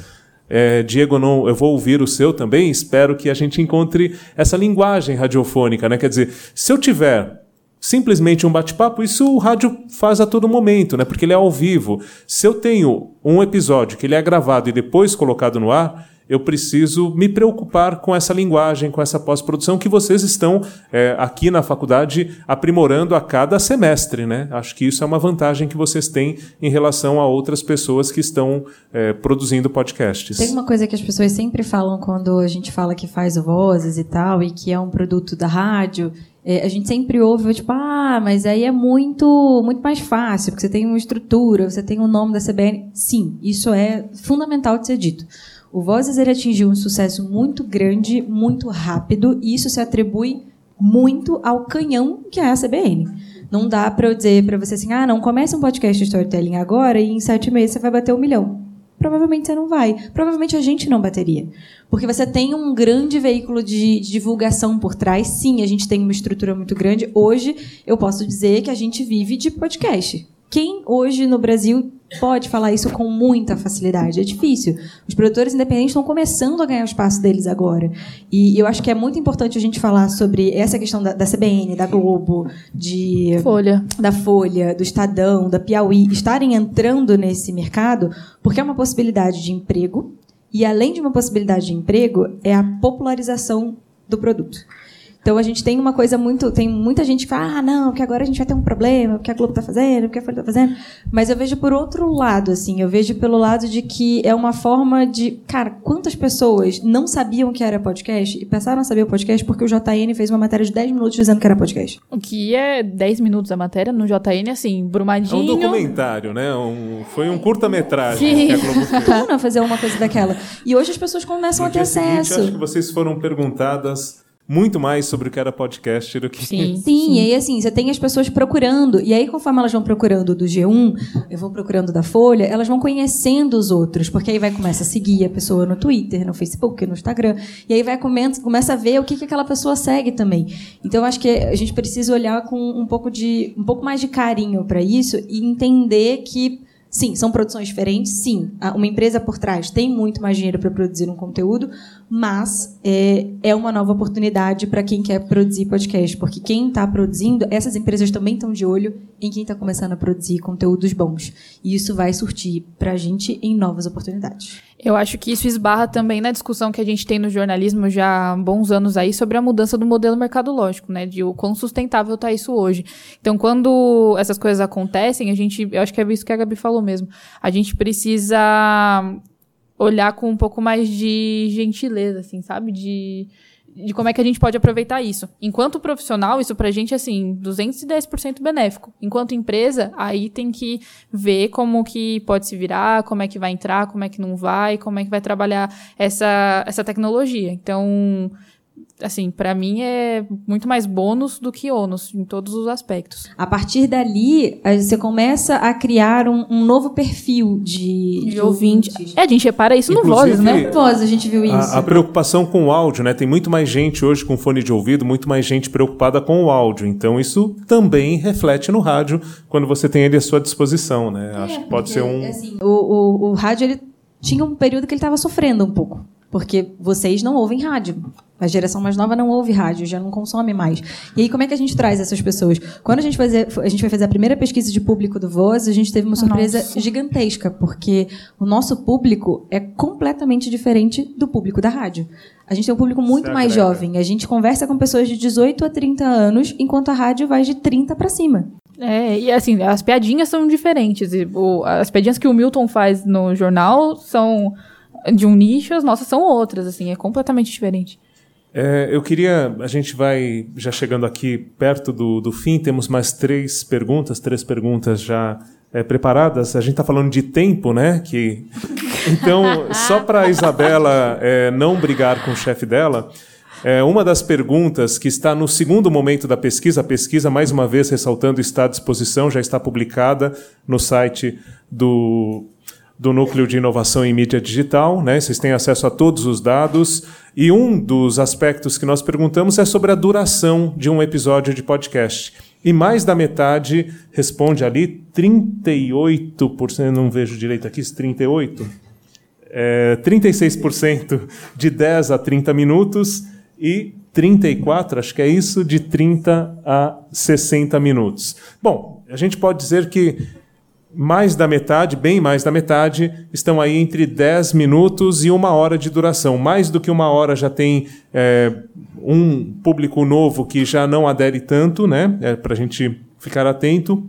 Speaker 2: é, Diego, não, eu vou ouvir o seu também, espero que a gente encontre essa linguagem radiofônica, né? Quer dizer, se eu tiver simplesmente um bate-papo, isso o rádio faz a todo momento, né? Porque ele é ao vivo. Se eu tenho um episódio que ele é gravado e depois colocado no ar, eu preciso me preocupar com essa linguagem, com essa pós-produção que vocês estão é, aqui na faculdade aprimorando a cada semestre, né? Acho que isso é uma vantagem que vocês têm em relação a outras pessoas que estão é, produzindo podcasts.
Speaker 5: Tem uma coisa que as pessoas sempre falam quando a gente fala que faz vozes e tal, e que é um produto da rádio é, a gente sempre ouve, tipo, ah, mas aí é muito, muito mais fácil, porque você tem uma estrutura, você tem o nome da CBN. Sim, isso é fundamental de ser dito. O Vozes ele atingiu um sucesso muito grande, muito rápido, e isso se atribui muito ao canhão que é a CBN. Não dá para eu dizer para você assim, ah, não, comece um podcast de storytelling agora e em sete meses você vai bater um milhão provavelmente você não vai. Provavelmente a gente não bateria. Porque você tem um grande veículo de, de, divulgação por trás. Sim, a gente tem uma estrutura muito grande. Hoje, eu posso dizer que a gente vive de podcast. Quem hoje no Brasil pode falar isso com muita facilidade? É difícil. Os produtores independentes estão começando a ganhar o espaço deles agora. E eu acho que é muito importante a gente falar sobre essa questão da, da CBN, da Globo, de
Speaker 4: Folha.
Speaker 5: da Folha, do Estadão, da Piauí, estarem entrando nesse mercado, porque é uma possibilidade de emprego. E além de uma possibilidade de emprego, é a popularização do produto. Então a gente tem uma coisa muito. Tem muita gente que fala, ah, não, que agora a gente vai ter um problema, o que a Globo está fazendo, o que a Folha está fazendo. Mas eu vejo por outro lado, assim, eu vejo pelo lado de que é uma forma de. Cara, quantas pessoas não sabiam que era podcast e passaram a saber o podcast porque o JN fez uma matéria de 10 minutos dizendo que era podcast?
Speaker 4: O que é 10 minutos a matéria no JN, assim, brumadinho.
Speaker 2: É um documentário, né? Um, foi um curta-metragem que a Globo
Speaker 5: fez. fazer uma coisa daquela. E hoje as pessoas começam
Speaker 2: no
Speaker 5: a ter acesso.
Speaker 2: Seguinte, acho que vocês foram perguntadas muito mais sobre o que era podcast do que.
Speaker 5: Sim, sim. E aí, assim, você tem as pessoas procurando. E aí, conforme elas vão procurando do G1, eu vou procurando da Folha, elas vão conhecendo os outros. Porque aí vai começa a seguir a pessoa no Twitter, no Facebook, no Instagram. E aí vai começa, começa a ver o que, que aquela pessoa segue também. Então, eu acho que a gente precisa olhar com um pouco, de, um pouco mais de carinho para isso e entender que Sim, são produções diferentes. Sim, uma empresa por trás tem muito mais dinheiro para produzir um conteúdo, mas é, é uma nova oportunidade para quem quer produzir podcast, porque quem está produzindo, essas empresas também estão de olho em quem está começando a produzir conteúdos bons. E isso vai surtir para a gente em novas oportunidades.
Speaker 4: Eu acho que isso esbarra também na discussão que a gente tem no jornalismo já há bons anos aí sobre a mudança do modelo mercadológico, né? De o quão sustentável está isso hoje. Então, quando essas coisas acontecem, a gente, eu acho que é isso que a Gabi falou mesmo. A gente precisa olhar com um pouco mais de gentileza, assim, sabe? De, de como é que a gente pode aproveitar isso. Enquanto profissional, isso pra gente é, assim, 210% benéfico. Enquanto empresa, aí tem que ver como que pode se virar, como é que vai entrar, como é que não vai, como é que vai trabalhar essa, essa tecnologia. Então, assim, para mim é muito mais bônus do que ônus em todos os aspectos.
Speaker 5: A partir dali, você começa a criar um, um novo perfil de,
Speaker 4: de, de ouvinte. É, a gente repara isso Inclusive, no Voz, né?
Speaker 5: No Voz a gente viu isso.
Speaker 2: A, a, preocupação com o áudio, né? Tem muito mais gente hoje com fone de ouvido, muito mais gente preocupada com o áudio. Então isso também reflete no rádio quando você tem ele à sua disposição, né? É, Acho que pode ser um...
Speaker 5: Assim, o, o, o rádio, ele tinha um período que ele estava sofrendo um pouco. Porque vocês não ouvem rádio. A geração mais nova não ouve rádio, já não consome mais. E aí, como é que a gente traz essas pessoas? Quando a gente, fazer, a gente foi fazer a primeira pesquisa de público do Voz, a gente teve uma surpresa Nossa. gigantesca, porque o nosso público é completamente diferente do público da rádio. A gente tem um público muito mais jovem. A gente conversa com pessoas de 18 a 30 anos, enquanto a rádio vai de 30 para cima.
Speaker 4: É, e assim, as piadinhas são diferentes. As piadinhas que o Milton faz no jornal são de um nicho, as nossas são outras, assim, é completamente diferente.
Speaker 2: É, eu queria, a gente vai já chegando aqui perto do, do fim, temos mais três perguntas, três perguntas já é, preparadas. A gente está falando de tempo, né? Que então só para a Isabela é, não brigar com o chefe dela, é, uma das perguntas que está no segundo momento da pesquisa, a pesquisa, mais uma vez ressaltando, está à disposição, já está publicada no site do, do Núcleo de Inovação em Mídia Digital. Né? Vocês têm acesso a todos os dados. E um dos aspectos que nós perguntamos é sobre a duração de um episódio de podcast. E mais da metade responde ali 38%, não vejo direito aqui, 38%. É, 36% de 10 a 30 minutos e 34, acho que é isso, de 30 a 60 minutos. Bom, a gente pode dizer que mais da metade, bem mais da metade, estão aí entre 10 minutos e uma hora de duração. Mais do que uma hora já tem é, um público novo que já não adere tanto, né? É, Para a gente ficar atento.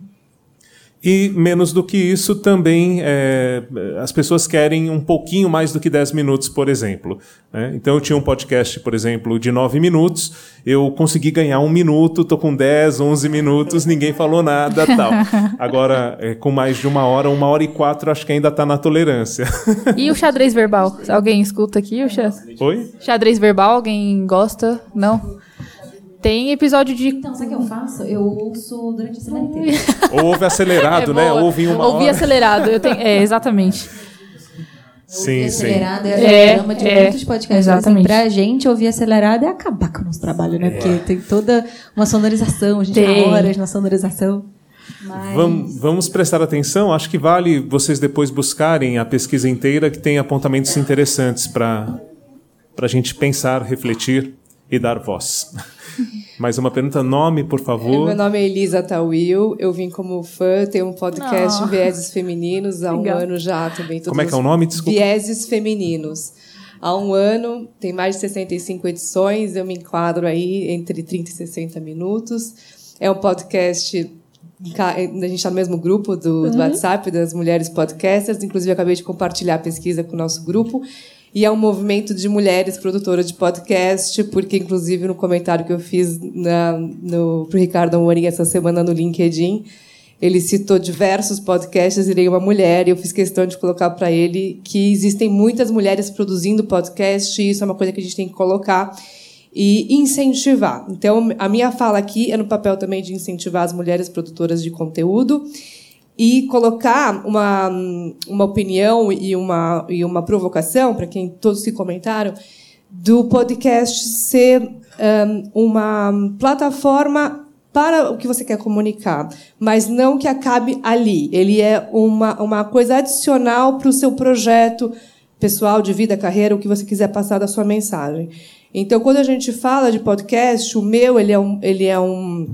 Speaker 2: E menos do que isso, também é, as pessoas querem um pouquinho mais do que 10 minutos, por exemplo. Né? Então eu tinha um podcast, por exemplo, de 9 minutos, eu consegui ganhar um minuto, estou com 10, 11 minutos, ninguém falou nada tal. Agora, é, com mais de uma hora, uma hora e quatro, acho que ainda está na tolerância.
Speaker 4: E o xadrez verbal? Alguém escuta aqui o xadrez?
Speaker 2: Oi?
Speaker 4: Xadrez verbal, alguém gosta? Não? Tem episódio de.
Speaker 5: Então, sabe o que eu faço? Eu ouço durante a semana inteira.
Speaker 2: Ou ouve acelerado,
Speaker 4: É
Speaker 2: né? Ouve em uma
Speaker 4: Ouvi
Speaker 2: hora.
Speaker 4: acelerado. Eu tenho... É, exatamente.
Speaker 2: Sim,
Speaker 5: ouvir
Speaker 2: sim.
Speaker 5: acelerado é,
Speaker 4: É,
Speaker 5: o de
Speaker 4: é,
Speaker 5: muitos podcasts.
Speaker 4: exatamente.
Speaker 5: Assim, pra gente, ouvir acelerado é acabar com o nosso trabalho, né? Porque tem toda uma sonorização, a gente
Speaker 4: Tem.
Speaker 5: tem horas na sonorização. Mas...
Speaker 2: Vamos, vamos prestar atenção. Acho que vale vocês depois buscarem a pesquisa inteira, que tem apontamentos interessantes para a gente pensar, refletir e dar voz. Mais uma pergunta, nome, por favor.
Speaker 8: Meu nome é Elisa Tawil, eu vim como fã, tenho um podcast
Speaker 4: Ah.
Speaker 8: Vieses Femininos há um
Speaker 4: Legal.
Speaker 8: ano já também.
Speaker 2: Como é que é o nome? Desculpa.
Speaker 8: Vieses Femininos. Há um ano, tem mais de 65 edições, eu me enquadro aí entre 30 e 60 minutos. É um podcast, ca- a gente está no mesmo grupo do, do WhatsApp das mulheres podcasters, inclusive eu acabei de compartilhar a pesquisa com o nosso grupo. E é um movimento de mulheres produtoras de podcast, porque, inclusive, no comentário que eu fiz no, pro Ricardo Amorim essa semana no LinkedIn, ele citou diversos podcasts e nenhuma mulher, e eu fiz questão de colocar para ele que existem muitas mulheres produzindo podcast, e isso é uma coisa que a gente tem que colocar e incentivar. Então, a minha fala aqui é no papel também de incentivar as mulheres produtoras de conteúdo e colocar uma, uma opinião e uma, e uma provocação, para quem todos que comentaram, do podcast ser um, uma plataforma para o que você quer comunicar, mas não que acabe ali. Ele é uma, uma coisa adicional para o seu projeto pessoal, de vida, carreira, o que você quiser passar da sua mensagem. Então, quando a gente fala de podcast, o meu ele é um, ele é um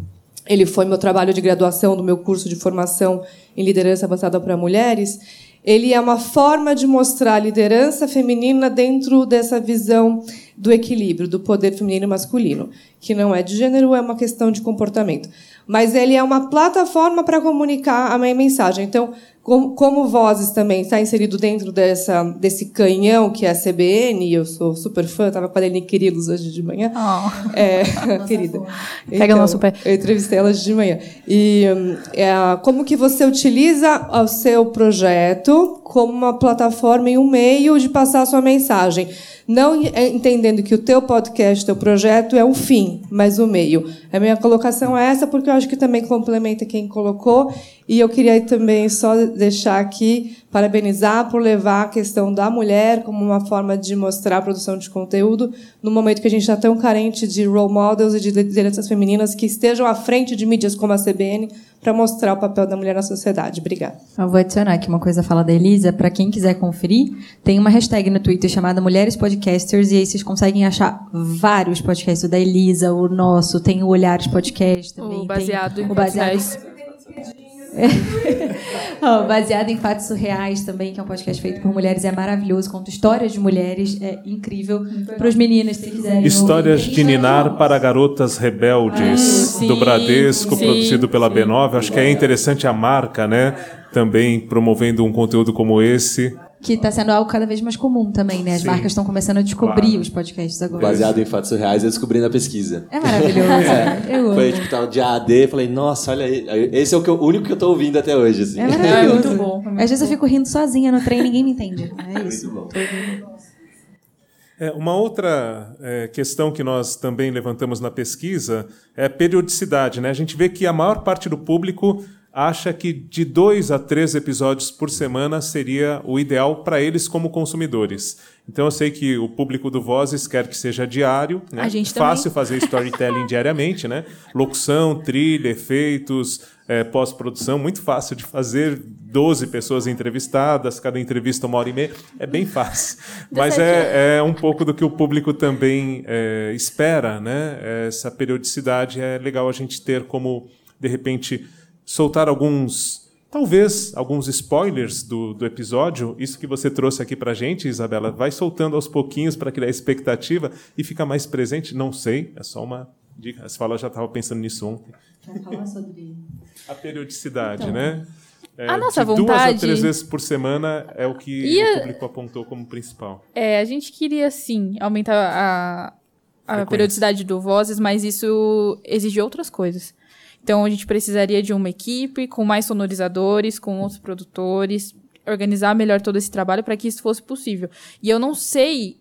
Speaker 8: ele foi meu trabalho de graduação do meu curso de formação em liderança avançada para mulheres. Ele é uma forma de mostrar a liderança feminina dentro dessa visão do equilíbrio, do poder feminino e masculino, que não é de gênero, é uma questão de comportamento. Mas ele é uma plataforma para comunicar a minha mensagem. Então, como, como Vozes também está inserido dentro dessa, desse canhão que é a CBN, e eu sou super fã, estava com a Aline Quirilos hoje de manhã.
Speaker 4: Oh.
Speaker 8: É, querida.
Speaker 4: Pega nosso pé.
Speaker 8: Eu entrevistei elas de manhã. E hum, é, como que você utiliza o seu projeto como uma plataforma e um meio de passar a sua mensagem. Não é, entendendo que o teu podcast, o teu projeto é o fim, mas o meio. A minha colocação é essa, porque eu acho que também complementa quem colocou. E eu queria também só deixar aqui, parabenizar por levar a questão da mulher como uma forma de mostrar a produção de conteúdo, no momento que a gente está tão carente de role models e de lideranças femininas que estejam à frente de mídias como a CBN para mostrar o papel da mulher na sociedade. Obrigada.
Speaker 5: Eu vou adicionar aqui uma coisa a fala da Elisa. Para quem quiser conferir, tem uma hashtag no Twitter chamada Mulheres Podcasters e aí vocês conseguem achar vários podcasts. O da Elisa, o nosso, tem o Olhares Podcast também.
Speaker 4: O baseado
Speaker 5: tem
Speaker 4: em
Speaker 5: o baseado
Speaker 4: fatos
Speaker 5: Ó, baseado em fatos surreais também, que é um podcast feito por mulheres, é maravilhoso, conta histórias de mulheres, é incrível. Para os meninos, se quiserem.
Speaker 2: Histórias
Speaker 5: ouvir.
Speaker 2: de Ninar para Garotas Rebeldes, do Bradesco,
Speaker 4: sim,
Speaker 2: produzido pela B9. Acho que é interessante a marca, né? Também promovendo um conteúdo como esse.
Speaker 5: Que está sendo algo cada vez mais comum também, né? As
Speaker 2: Sim.
Speaker 5: marcas estão começando a descobrir
Speaker 2: Claro.
Speaker 5: os podcasts agora.
Speaker 1: Baseado em fatos reais, eu descobri na pesquisa.
Speaker 5: É maravilhoso. Eu amo.
Speaker 1: Foi tipo, tava de AD, falei, nossa, olha aí. Esse é o, que eu- o único que eu tô ouvindo até hoje, assim.
Speaker 5: É maravilhoso.
Speaker 4: É muito bom, é muito
Speaker 5: Às vezes eu fico rindo sozinha no trem e ninguém me entende. É isso.
Speaker 1: Muito bom.
Speaker 2: É, uma outra é, questão que nós também levantamos na pesquisa é a periodicidade. Né? A gente vê que a maior parte do público acha que de dois a três episódios por semana seria o ideal para eles como consumidores. Então eu sei que o público do Vozes quer que seja diário, né?
Speaker 4: Também.
Speaker 2: fácil fazer storytelling diariamente, né? Locução, trilha, efeitos, é, pós-produção, muito fácil de fazer. 12 pessoas entrevistadas, cada entrevista uma hora e meia, é bem fácil. Mas é, é um pouco do que o público também é, espera, né? Essa periodicidade é legal a gente ter como, de repente, soltar alguns Talvez alguns spoilers do, do episódio, isso que você trouxe aqui pra gente, Isabela, vai soltando aos pouquinhos para criar expectativa e fica mais presente? Não sei, é só uma dica. Você falou, eu já estava pensando nisso ontem.
Speaker 5: Falar sobre.
Speaker 2: A periodicidade, né? É,
Speaker 4: A nossa
Speaker 2: de duas a
Speaker 4: vontade-
Speaker 2: três vezes por semana é o que
Speaker 4: a-
Speaker 2: o público apontou como principal.
Speaker 4: É, a gente queria sim aumentar a, a periodicidade do Vozes, mas isso exige outras coisas. Então a gente precisaria de uma equipe com mais sonorizadores, com outros produtores, organizar melhor todo esse trabalho para que isso fosse possível. E eu não sei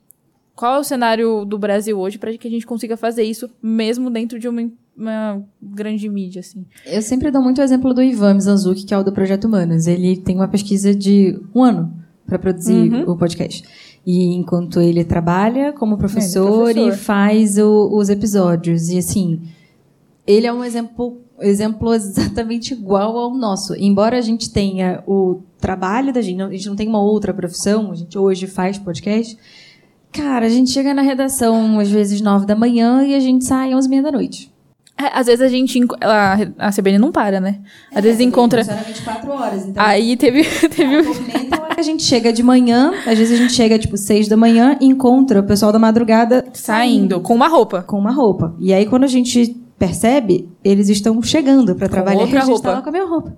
Speaker 4: qual é o cenário do Brasil hoje para que a gente consiga fazer isso mesmo dentro de uma, uma grande mídia assim.
Speaker 5: Eu sempre dou muito o exemplo do Ivan Mizanzuki, que é o do Projeto Humanos. Ele tem uma pesquisa de um ano para produzir o podcast. E enquanto ele trabalha como professor,
Speaker 4: professor.
Speaker 5: e faz o- os episódios. E assim, ele é um exemplo, exemplo exatamente igual ao nosso. Embora a gente tenha o trabalho da gente, a gente não tem uma outra profissão, a gente hoje faz podcast. Cara, a gente chega na redação às vezes nove da manhã e a gente sai às meia da noite.
Speaker 4: É, às vezes a gente a, a CBN não para, né? Às vezes encontra
Speaker 5: Funciona 24 horas, então.
Speaker 4: Aí teve teve
Speaker 5: a hora que a gente chega de manhã, às vezes a gente chega tipo seis da manhã e encontra o pessoal da madrugada
Speaker 4: saindo com uma roupa.
Speaker 5: com uma roupa. E aí quando a gente percebe, eles estão chegando para trabalhar
Speaker 4: outra
Speaker 5: e a gente
Speaker 4: roupa.
Speaker 5: tá lá com a minha roupa.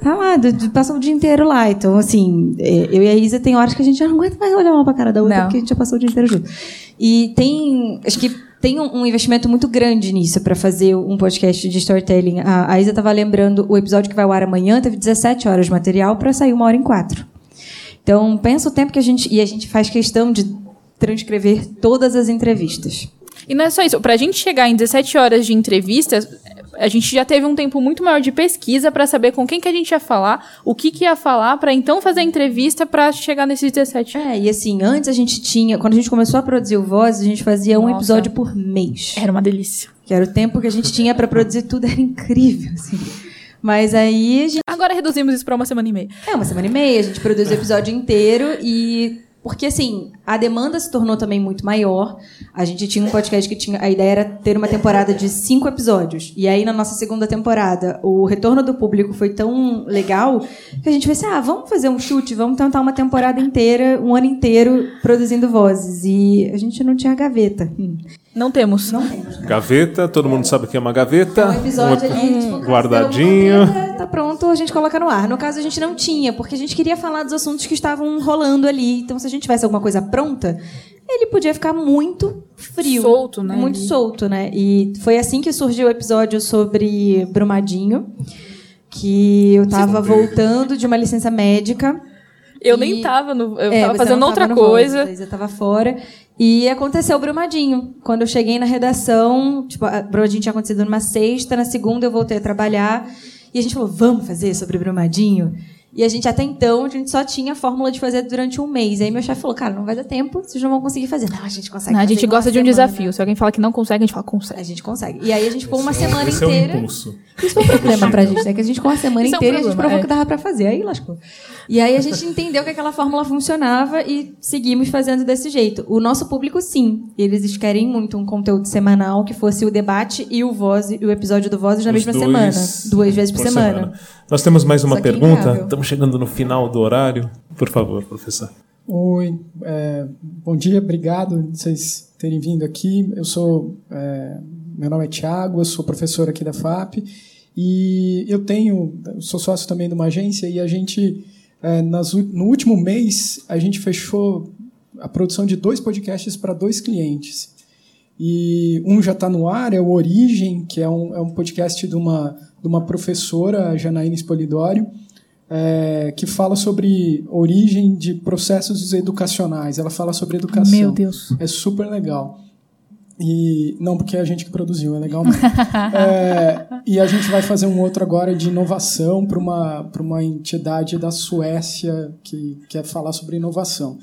Speaker 5: Tá lá, passou o dia inteiro lá. Então, assim, é, eu e a Isa tem horas que a gente já não aguenta mais olhar uma pra cara da outra,
Speaker 4: Não.
Speaker 5: porque a gente já passou o dia inteiro junto. E tem. Acho que tem um, investimento muito grande nisso para fazer um podcast de storytelling. A, a Isa tava lembrando o episódio que vai ao ar amanhã, teve 17 horas de material para sair uma hora em quatro. Então, pensa o tempo que a gente. E a gente faz questão de transcrever todas as entrevistas.
Speaker 4: E não é só isso. Pra gente chegar em 17 horas de entrevistas, a gente já teve um tempo muito maior de pesquisa pra saber com quem que a gente ia falar, o que que ia falar, pra então fazer a entrevista pra chegar nesses 17.
Speaker 5: É, e assim, antes a gente tinha. Quando a gente começou a produzir o Voz, a gente fazia um
Speaker 4: Nossa.
Speaker 5: episódio por mês.
Speaker 4: Era uma delícia.
Speaker 5: Que era o tempo que a gente tinha para produzir tudo, era incrível, assim. Mas aí a gente.
Speaker 4: Agora reduzimos isso pra uma semana e meia.
Speaker 5: É, uma semana e meia, a gente produz o episódio inteiro e. Porque, assim, a demanda se tornou também muito maior. A gente tinha um podcast que tinha. A ideia era ter uma temporada de cinco episódios. E aí, na nossa segunda temporada, o retorno do público foi tão legal que a gente fez assim: ah, vamos fazer um chute, vamos tentar uma temporada inteira, um ano inteiro, produzindo vozes. E a gente não tinha gaveta.
Speaker 4: Não temos.
Speaker 5: Não temos.
Speaker 2: Gaveta, todo mundo sabe o que é uma gaveta.
Speaker 5: Um episódio
Speaker 2: Um-
Speaker 5: ali, tipo,
Speaker 2: guardadinho.
Speaker 5: gaveta, Tá pronto, a gente coloca no ar. No caso, a gente não tinha, porque a gente queria falar dos assuntos que estavam rolando ali. Então, se a gente tivesse alguma coisa pronta, ele podia ficar muito frio.
Speaker 4: Solto, né,
Speaker 5: Muito
Speaker 4: ali.
Speaker 5: solto, né? E foi assim que surgiu o episódio sobre Brumadinho. Que eu tava voltando de uma licença médica.
Speaker 4: Eu
Speaker 5: E-
Speaker 4: nem tava no. Eu
Speaker 5: É,
Speaker 4: tava fazendo outra
Speaker 5: tava
Speaker 4: coisa.
Speaker 5: Você tava fora. E aconteceu o Brumadinho. Quando eu cheguei na redação, tipo, a Brumadinho tinha acontecido numa sexta, na segunda eu voltei a trabalhar. E a gente falou, vamos fazer sobre Brumadinho? E a gente, até então, a gente só tinha a fórmula de fazer durante um mês. Aí meu chefe falou, cara, não vai dar tempo, vocês não vão conseguir fazer. Não, a gente consegue
Speaker 4: Não, a gente gosta de um
Speaker 5: semana.
Speaker 4: desafio. Se alguém fala que não consegue, a gente fala, consegue.
Speaker 5: A gente consegue. E aí a gente ficou uma semana
Speaker 2: Esse é o
Speaker 5: inteira.
Speaker 2: impulso.
Speaker 5: Isso foi um problema pra gente, né? Que a gente ficou uma semana
Speaker 4: Isso é um
Speaker 5: inteira e a gente
Speaker 4: problema,
Speaker 5: provou
Speaker 4: é.
Speaker 5: que dava pra fazer. Aí lascou. E aí a gente entendeu que aquela fórmula funcionava e seguimos fazendo desse jeito. O nosso público, sim. Eles querem muito um conteúdo semanal que fosse o debate e o voz e o episódio do Voz na
Speaker 2: Os
Speaker 5: mesma
Speaker 2: dois
Speaker 5: semana. Duas vezes por, semana.
Speaker 2: Nós temos mais uma
Speaker 5: que
Speaker 2: pergunta.
Speaker 5: inviável.
Speaker 2: Estamos chegando no final do horário. Por favor, professor.
Speaker 9: Oi, é, bom dia, obrigado de vocês terem vindo aqui. Eu sou, é, meu nome é Tiago, eu sou professor aqui da FAP e eu tenho, eu sou sócio também de uma agência e a gente é, nas, no último mês, a gente fechou a produção de dois podcasts para dois clientes. E um já está no ar, é o Origem, que é um, é um podcast de uma, de uma professora, Janaína Spolidório, é, que fala sobre origem de processos educacionais. Ela fala sobre educação.
Speaker 4: Meu Deus.
Speaker 9: É super legal. E não porque é a gente que produziu, é legal mesmo. é, e a gente vai fazer um outro agora de inovação para uma, uma entidade da Suécia que quer falar sobre inovação.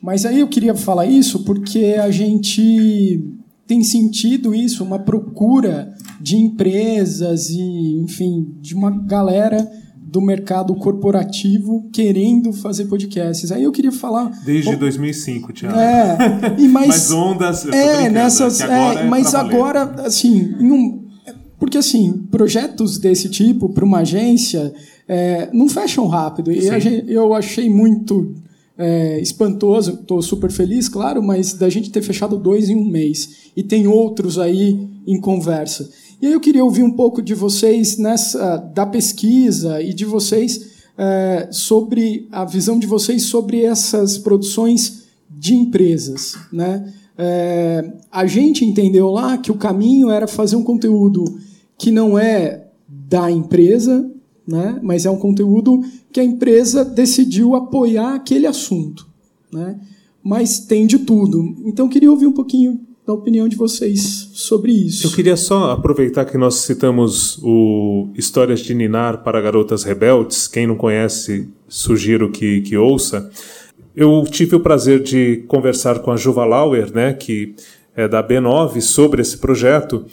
Speaker 9: Mas aí eu queria falar isso porque a gente tem sentido isso, uma procura de empresas e, enfim, de uma galera do mercado corporativo querendo fazer podcasts. Aí eu queria falar.
Speaker 2: Desde 2005, Tiago.
Speaker 9: É, e mais.
Speaker 2: mas ondas. Eu
Speaker 9: é, nessas.
Speaker 2: agora
Speaker 9: é, mas agora, assim, um, porque assim, projetos desse tipo para uma agência é, não fecham rápido. E eu achei muito é, espantoso, estou super feliz, claro, mas da gente ter fechado dois em um mês. E tem outros aí em conversa. E aí eu queria ouvir um pouco de vocês nessa da pesquisa e de vocês é, sobre a visão de vocês sobre essas produções de empresas, né? É, a gente entendeu lá que o caminho era fazer um conteúdo que não é da empresa, né? Mas é um conteúdo que a empresa decidiu apoiar aquele assunto, né? Mas tem de tudo. Então queria ouvir um pouquinho da opinião de vocês sobre isso.
Speaker 2: Eu queria só aproveitar que nós citamos o Histórias de Ninar para Garotas Rebeldes. Quem não conhece, sugiro que, que ouça. Eu tive o prazer de conversar com a Juva Lauer, né, que é da B9, sobre esse projeto,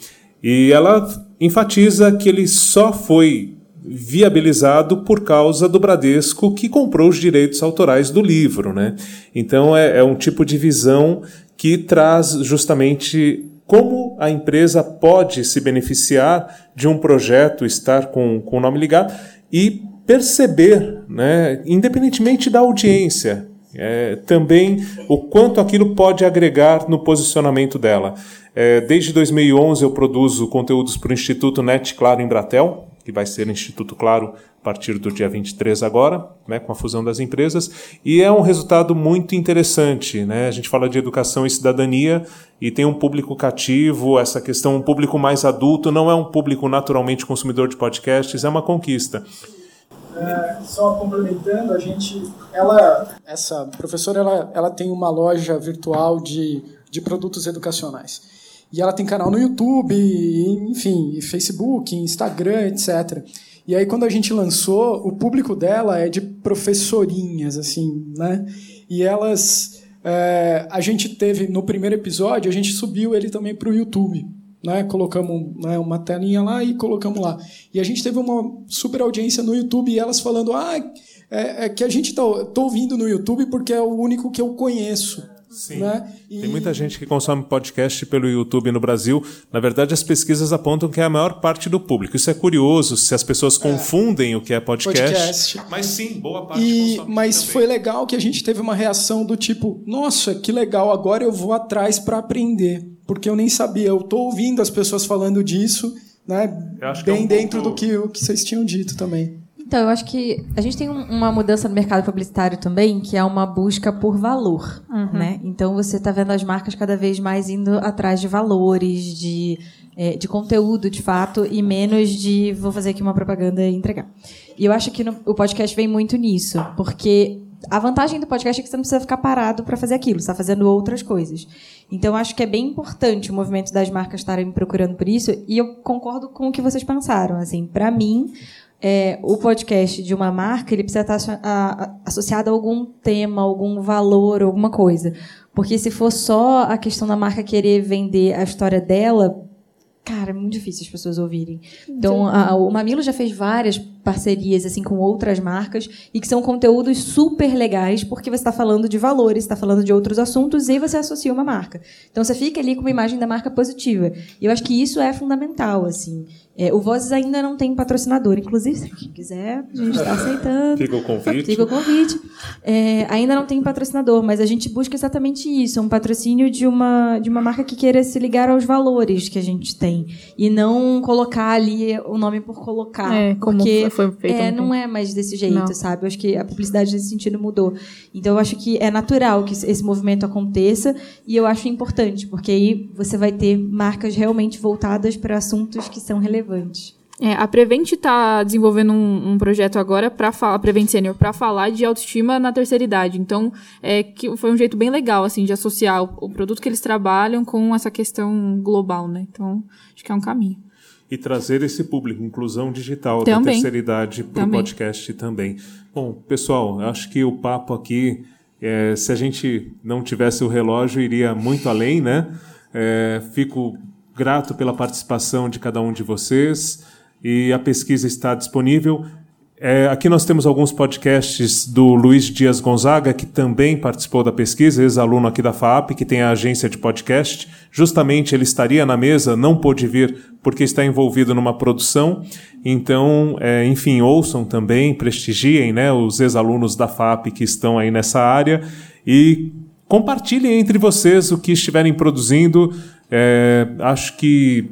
Speaker 2: e ela enfatiza que ele só foi viabilizado por causa do Bradesco que comprou os direitos autorais do livro. Né? Então é, é um tipo de visão que traz justamente como a empresa pode se beneficiar de um projeto, estar com, com o nome ligado e perceber, né, independentemente da audiência, é, também o quanto aquilo pode agregar no posicionamento dela. É, desde 2011 eu produzo conteúdos para o Instituto Net Claro em Bratel, que vai ser Instituto Claro a partir do dia 23 agora, né, com a fusão das empresas, e é um resultado muito interessante. Né? A gente fala de educação e cidadania e tem um público cativo, essa questão, um público mais adulto, não é um público naturalmente consumidor de podcasts, é uma conquista.
Speaker 9: É, só complementando, a gente, ela, essa professora, ela, ela tem uma loja virtual de, de produtos educacionais. E ela tem canal no YouTube, enfim, Facebook, Instagram, etc. E aí, quando a gente lançou, o público dela é de professorinhas, assim, né? E elas. É, a gente teve, no primeiro episódio, a gente subiu ele também para o YouTube. Né? Colocamos né, uma telinha lá e colocamos lá. E a gente teve uma super audiência no YouTube e elas falando: ah, é, é que a gente está tô ouvindo no YouTube porque é o único que eu conheço.
Speaker 2: Sim. Né? E... Tem muita gente que consome podcast pelo YouTube no Brasil. Na verdade, as pesquisas apontam que é a maior parte do público. Isso é curioso se as pessoas é. confundem é. o que é podcast, podcast. Mas sim, boa parte
Speaker 9: e, Mas também. foi legal que a gente teve uma reação do tipo: nossa, que legal, agora eu vou atrás para aprender. Porque eu nem sabia. Eu estou ouvindo as pessoas falando disso, né? bem é um dentro ponto... do que, o que vocês tinham dito também.
Speaker 5: Então, eu acho que a gente tem uma mudança no mercado publicitário também, que é uma busca por valor, uhum. né? Então, você está vendo as marcas cada vez mais indo atrás de valores, de, é, de conteúdo, de fato, e menos de vou fazer aqui uma propaganda e entregar. E eu acho que no, o podcast vem muito nisso, porque a vantagem do podcast é que você não precisa ficar parado para fazer aquilo, você está fazendo outras coisas. Então, acho que é bem importante o movimento das marcas estarem procurando por isso, e eu concordo com o que vocês pensaram. Assim, para mim, é, o podcast de uma marca ele precisa estar associado a algum tema, algum valor, alguma coisa. Porque se for só a questão da marca querer vender a história dela, cara, é muito difícil as pessoas ouvirem. Então, a, o Mamilo já fez várias parcerias assim com outras marcas e que são conteúdos super legais porque você está falando de valores, está falando de outros assuntos e você associa uma marca. Então, você fica ali com uma imagem da marca positiva. E eu acho que isso é fundamental, assim. É, o Vozes ainda não tem patrocinador, inclusive, se quem quiser, a gente está aceitando.
Speaker 2: Fica o convite.
Speaker 5: Fica o convite. É, ainda não tem patrocinador, mas a gente busca exatamente isso, um patrocínio de uma, de uma marca que queira se ligar aos valores que a gente tem. E não colocar ali o nome por colocar.
Speaker 4: É, como
Speaker 5: porque
Speaker 4: foi feito.
Speaker 5: É,
Speaker 4: não
Speaker 5: não
Speaker 4: tem.
Speaker 5: é mais desse jeito,
Speaker 4: Não.
Speaker 5: sabe? Eu acho que a publicidade nesse sentido mudou. Então eu acho que é natural que esse movimento aconteça e eu acho importante, porque aí você vai ter marcas realmente voltadas para assuntos que são relevantes.
Speaker 4: É, a Prevent está desenvolvendo um, um projeto agora para falar, Prevent Senior, para falar de autoestima na terceira idade. Então, é que foi um jeito bem legal assim de associar o, o produto que eles trabalham com essa questão global, né? Então, acho que é um caminho.
Speaker 2: E trazer esse público, inclusão digital da
Speaker 4: Também.
Speaker 2: terceira idade para o podcast também. Bom, pessoal, acho que o papo aqui, é, se a gente não tivesse o relógio, iria muito além, né? É, fico grato pela participação de cada um de vocês e a pesquisa está disponível. É, aqui nós temos alguns podcasts do Luiz Dias Gonzaga, que também participou da pesquisa, ex-aluno aqui da FAP, que tem a agência de podcast. Justamente ele estaria na mesa, não pôde vir porque está envolvido numa produção. Então, é, enfim, ouçam também, prestigiem né, os ex-alunos da FAP que estão aí nessa área e compartilhem entre vocês o que estiverem produzindo. É, acho que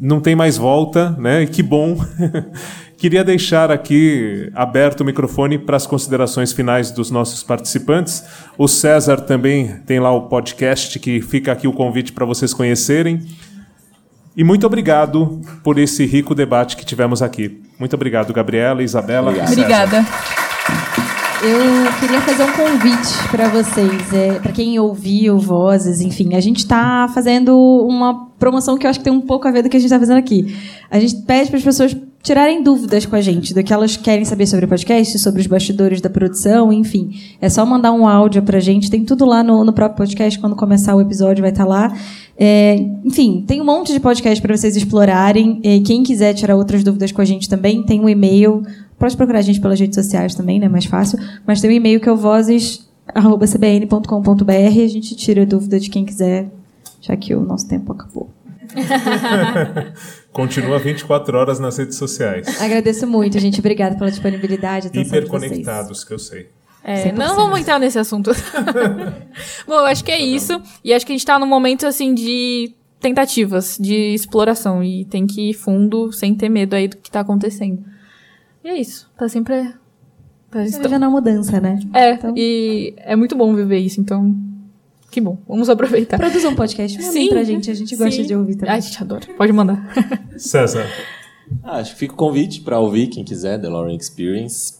Speaker 2: não tem mais volta, né? Que bom. Queria deixar aqui aberto o microfone para as considerações finais dos nossos participantes. O César também tem lá o podcast que fica aqui o convite para vocês conhecerem. E muito obrigado por esse rico debate que tivemos aqui. Muito obrigado, Gabriela, Isabela. César.
Speaker 4: Obrigada.
Speaker 5: Eu queria fazer um convite para vocês, é, para quem ouviu vozes, enfim, a gente está fazendo uma promoção que eu acho que tem um pouco a ver do que a gente está fazendo aqui. A gente pede para as pessoas tirarem dúvidas com a gente do que elas querem saber sobre o podcast, sobre os bastidores da produção, enfim. É só mandar um áudio para a gente, tem tudo lá no, no próprio podcast, quando começar o episódio vai estar lá. É, enfim, tem um monte de podcast para vocês explorarem. Quem quiser tirar outras dúvidas com a gente também, tem um e-mail. Pode procurar a gente pelas redes sociais também, né? Mais fácil. Mas tem um e-mail que é o vozes.cbn.com.br a gente tira a dúvida de quem quiser, já que o nosso tempo acabou.
Speaker 2: Continua 24 horas nas redes sociais.
Speaker 5: Agradeço muito, gente. Obrigada pela disponibilidade.
Speaker 2: Hiperconectados, que eu sei.
Speaker 4: É,
Speaker 5: 100%.
Speaker 4: não vamos entrar nesse assunto. Bom, eu acho que é isso. E acho que a gente tá num momento, assim, de tentativas, de exploração. E tem que ir fundo, sem ter medo aí do que tá acontecendo. E é isso. Tá sempre... Tá,
Speaker 5: Tá vivendo a mudança, né?
Speaker 4: É,
Speaker 5: Então-
Speaker 4: e é muito bom viver isso, então... Que bom. Vamos aproveitar.
Speaker 5: Produza um podcast. Mandem pra gente. A gente gosta
Speaker 4: sim.
Speaker 5: de ouvir também.
Speaker 4: A gente adora. Pode mandar.
Speaker 2: César.
Speaker 1: Ah, acho que fica o convite para ouvir quem quiser, The Lauren Experience.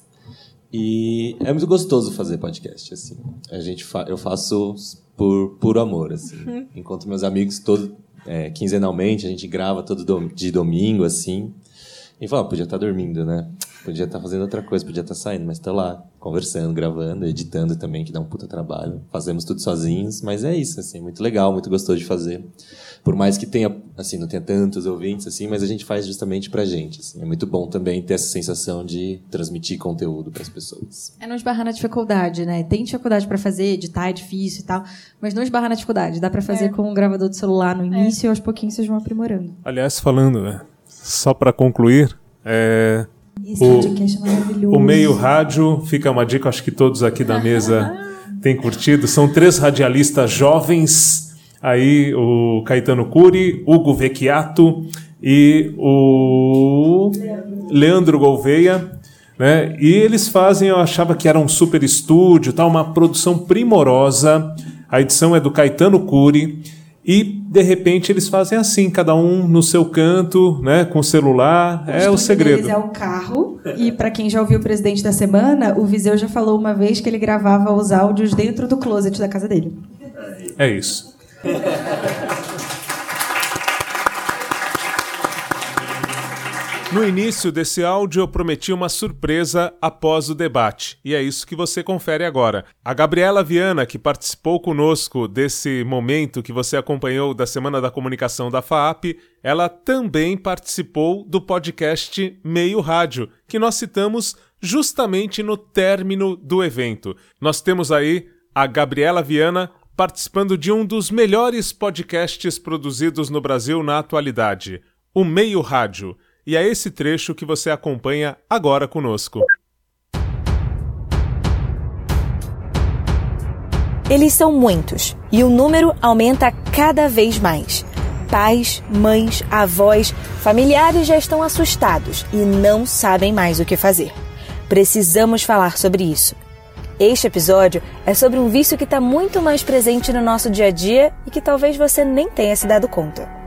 Speaker 1: E é muito gostoso fazer podcast, assim. A gente fa eu faço por puro amor, assim. Encontro meus amigos todo é, quinzenalmente, a gente grava todo dom- de domingo, assim. E fala, ah, podia estar dormindo, né? Podia estar fazendo outra coisa, podia estar saindo, mas tô lá, conversando, gravando, editando também, que dá um puta trabalho. Fazemos tudo sozinhos, mas é isso, assim, muito legal, muito gostoso de fazer. Por mais que tenha, assim, não tenha tantos ouvintes, assim, mas a gente faz justamente pra gente, assim. É muito bom também ter essa sensação de transmitir conteúdo para as pessoas.
Speaker 5: É não esbarrar na dificuldade, né? Tem dificuldade pra fazer, editar é difícil e tal, mas não esbarrar na dificuldade. Dá pra fazer com um gravador de celular no início e aos pouquinhos vocês vão aprimorando.
Speaker 2: Aliás, falando, né, só para concluir, é,
Speaker 5: Esse
Speaker 2: O-
Speaker 5: podcast é maravilhoso.
Speaker 2: o meio rádio, fica uma dica, acho que todos aqui da mesa têm curtido. São três radialistas jovens, aí o Caetano Cury, Hugo Vecchiato e o Leandro Gouveia. Né? E eles fazem, eu achava que era um super estúdio, tal, uma produção primorosa. A edição é do Caetano Cury. E, de repente, eles fazem assim, cada um no seu canto, né, com o celular. é o segredo.
Speaker 5: deles é o carro. E pra quem já ouviu o presidente da semana, o Viseu já falou uma vez que ele gravava os áudios dentro do closet da casa dele.
Speaker 2: É isso. No início desse áudio, eu prometi uma surpresa após o debate, e é isso que você confere agora. A Gabriela Viana, que participou conosco desse momento que você acompanhou da Semana da Comunicação da FAAP, ela também participou do podcast Meio Rádio, que nós citamos justamente no término do evento. Nós temos aí a Gabriela Viana participando de um dos melhores podcasts produzidos no Brasil na atualidade, o Meio Rádio. E é esse trecho que você acompanha agora conosco.
Speaker 10: Eles são muitos e o número aumenta cada vez mais. Pais, mães, avós, familiares já estão assustados e não sabem mais o que fazer. Precisamos falar sobre isso. Este episódio é sobre um vício que está muito mais presente no nosso dia a dia e que talvez você nem tenha se dado conta.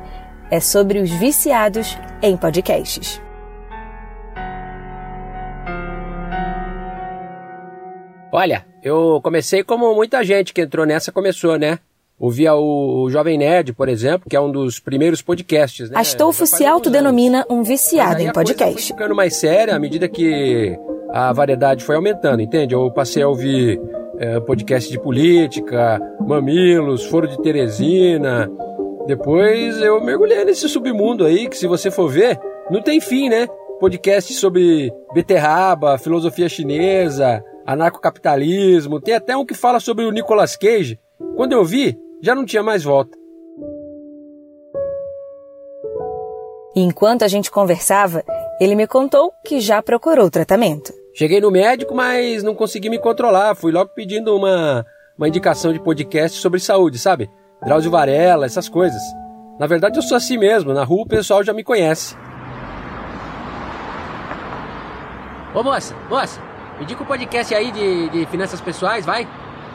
Speaker 10: É sobre os viciados em podcasts.
Speaker 11: Olha, eu comecei como muita gente que entrou nessa começou, né? Ouvia o, Jovem Nerd, por exemplo, que é um dos primeiros podcasts, né?
Speaker 10: Astolfo se autodenomina um viciado em podcast.
Speaker 11: Foi ficando mais séria à medida que a variedade foi aumentando, entende? Eu passei a ouvir é, podcast de política, Mamilos, Foro de Teresina. Depois eu mergulhei nesse submundo aí, que se você for ver, não tem fim, né? Podcast sobre beterraba, filosofia chinesa, anarcocapitalismo. Tem até um que fala sobre o Nicolas Cage. Quando eu vi, já não tinha mais volta.
Speaker 10: Enquanto a gente conversava, ele me contou que já procurou tratamento.
Speaker 11: Cheguei no médico, mas não consegui me controlar. Fui logo pedindo uma, uma indicação de podcast sobre saúde, sabe? Drauzio Varela, essas coisas. Na verdade, eu sou assim mesmo. Na rua o pessoal já me conhece. Ô moça, moça, indica um podcast aí de, de finanças pessoais, vai?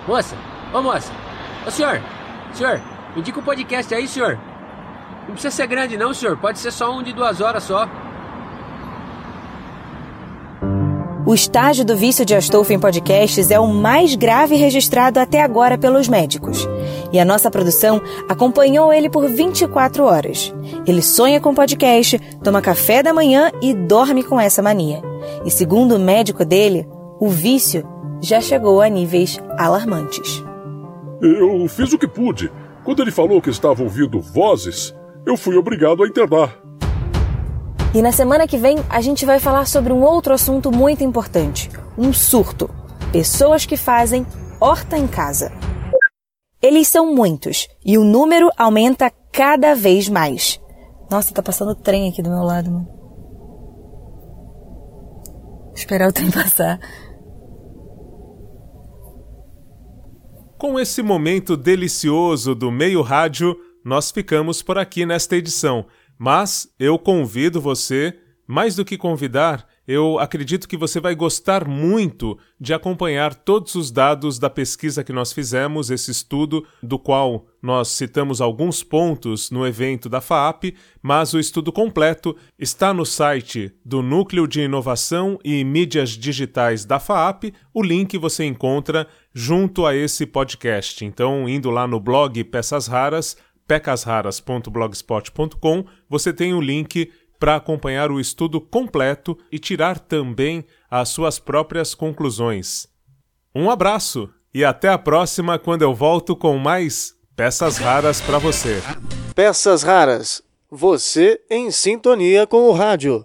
Speaker 11: Moça, ô moça, ô senhor, senhor, indica um podcast aí, senhor. Não precisa ser grande não, senhor. Pode ser só um de duas horas só.
Speaker 10: O estágio do vício de Astolfo em podcasts é o mais grave registrado até agora pelos médicos. E a nossa produção acompanhou ele por 24 horas. Ele sonha com podcast, toma café da manhã e dorme com essa mania. E segundo o médico dele, o vício já chegou a níveis alarmantes.
Speaker 12: Eu fiz o que pude. Quando ele falou que estava ouvindo vozes, eu fui obrigado a internar.
Speaker 10: E na semana que vem a gente vai falar sobre um outro assunto muito importante: um surto. Pessoas que fazem horta em casa. Eles são muitos e o número aumenta cada vez mais. Nossa, tá passando trem aqui do meu lado, mano. Esperar o trem passar.
Speaker 2: Com esse momento delicioso do meio rádio, nós ficamos por aqui nesta edição. Mas eu convido você, mais do que convidar, eu acredito que você vai gostar muito de acompanhar todos os dados da pesquisa que nós fizemos, esse estudo, do qual nós citamos alguns pontos no evento da FAAP, mas o estudo completo está no site do Núcleo de Inovação e Mídias Digitais da FAAP. O link você encontra junto a esse podcast. Então, indo lá no blog Peças Raras, pecasraras.blogspot.com, você tem o link para acompanhar o estudo completo e tirar também as suas próprias conclusões. Um abraço e até a próxima quando eu volto com mais peças raras para você.
Speaker 13: Peças raras. Você em sintonia com o rádio.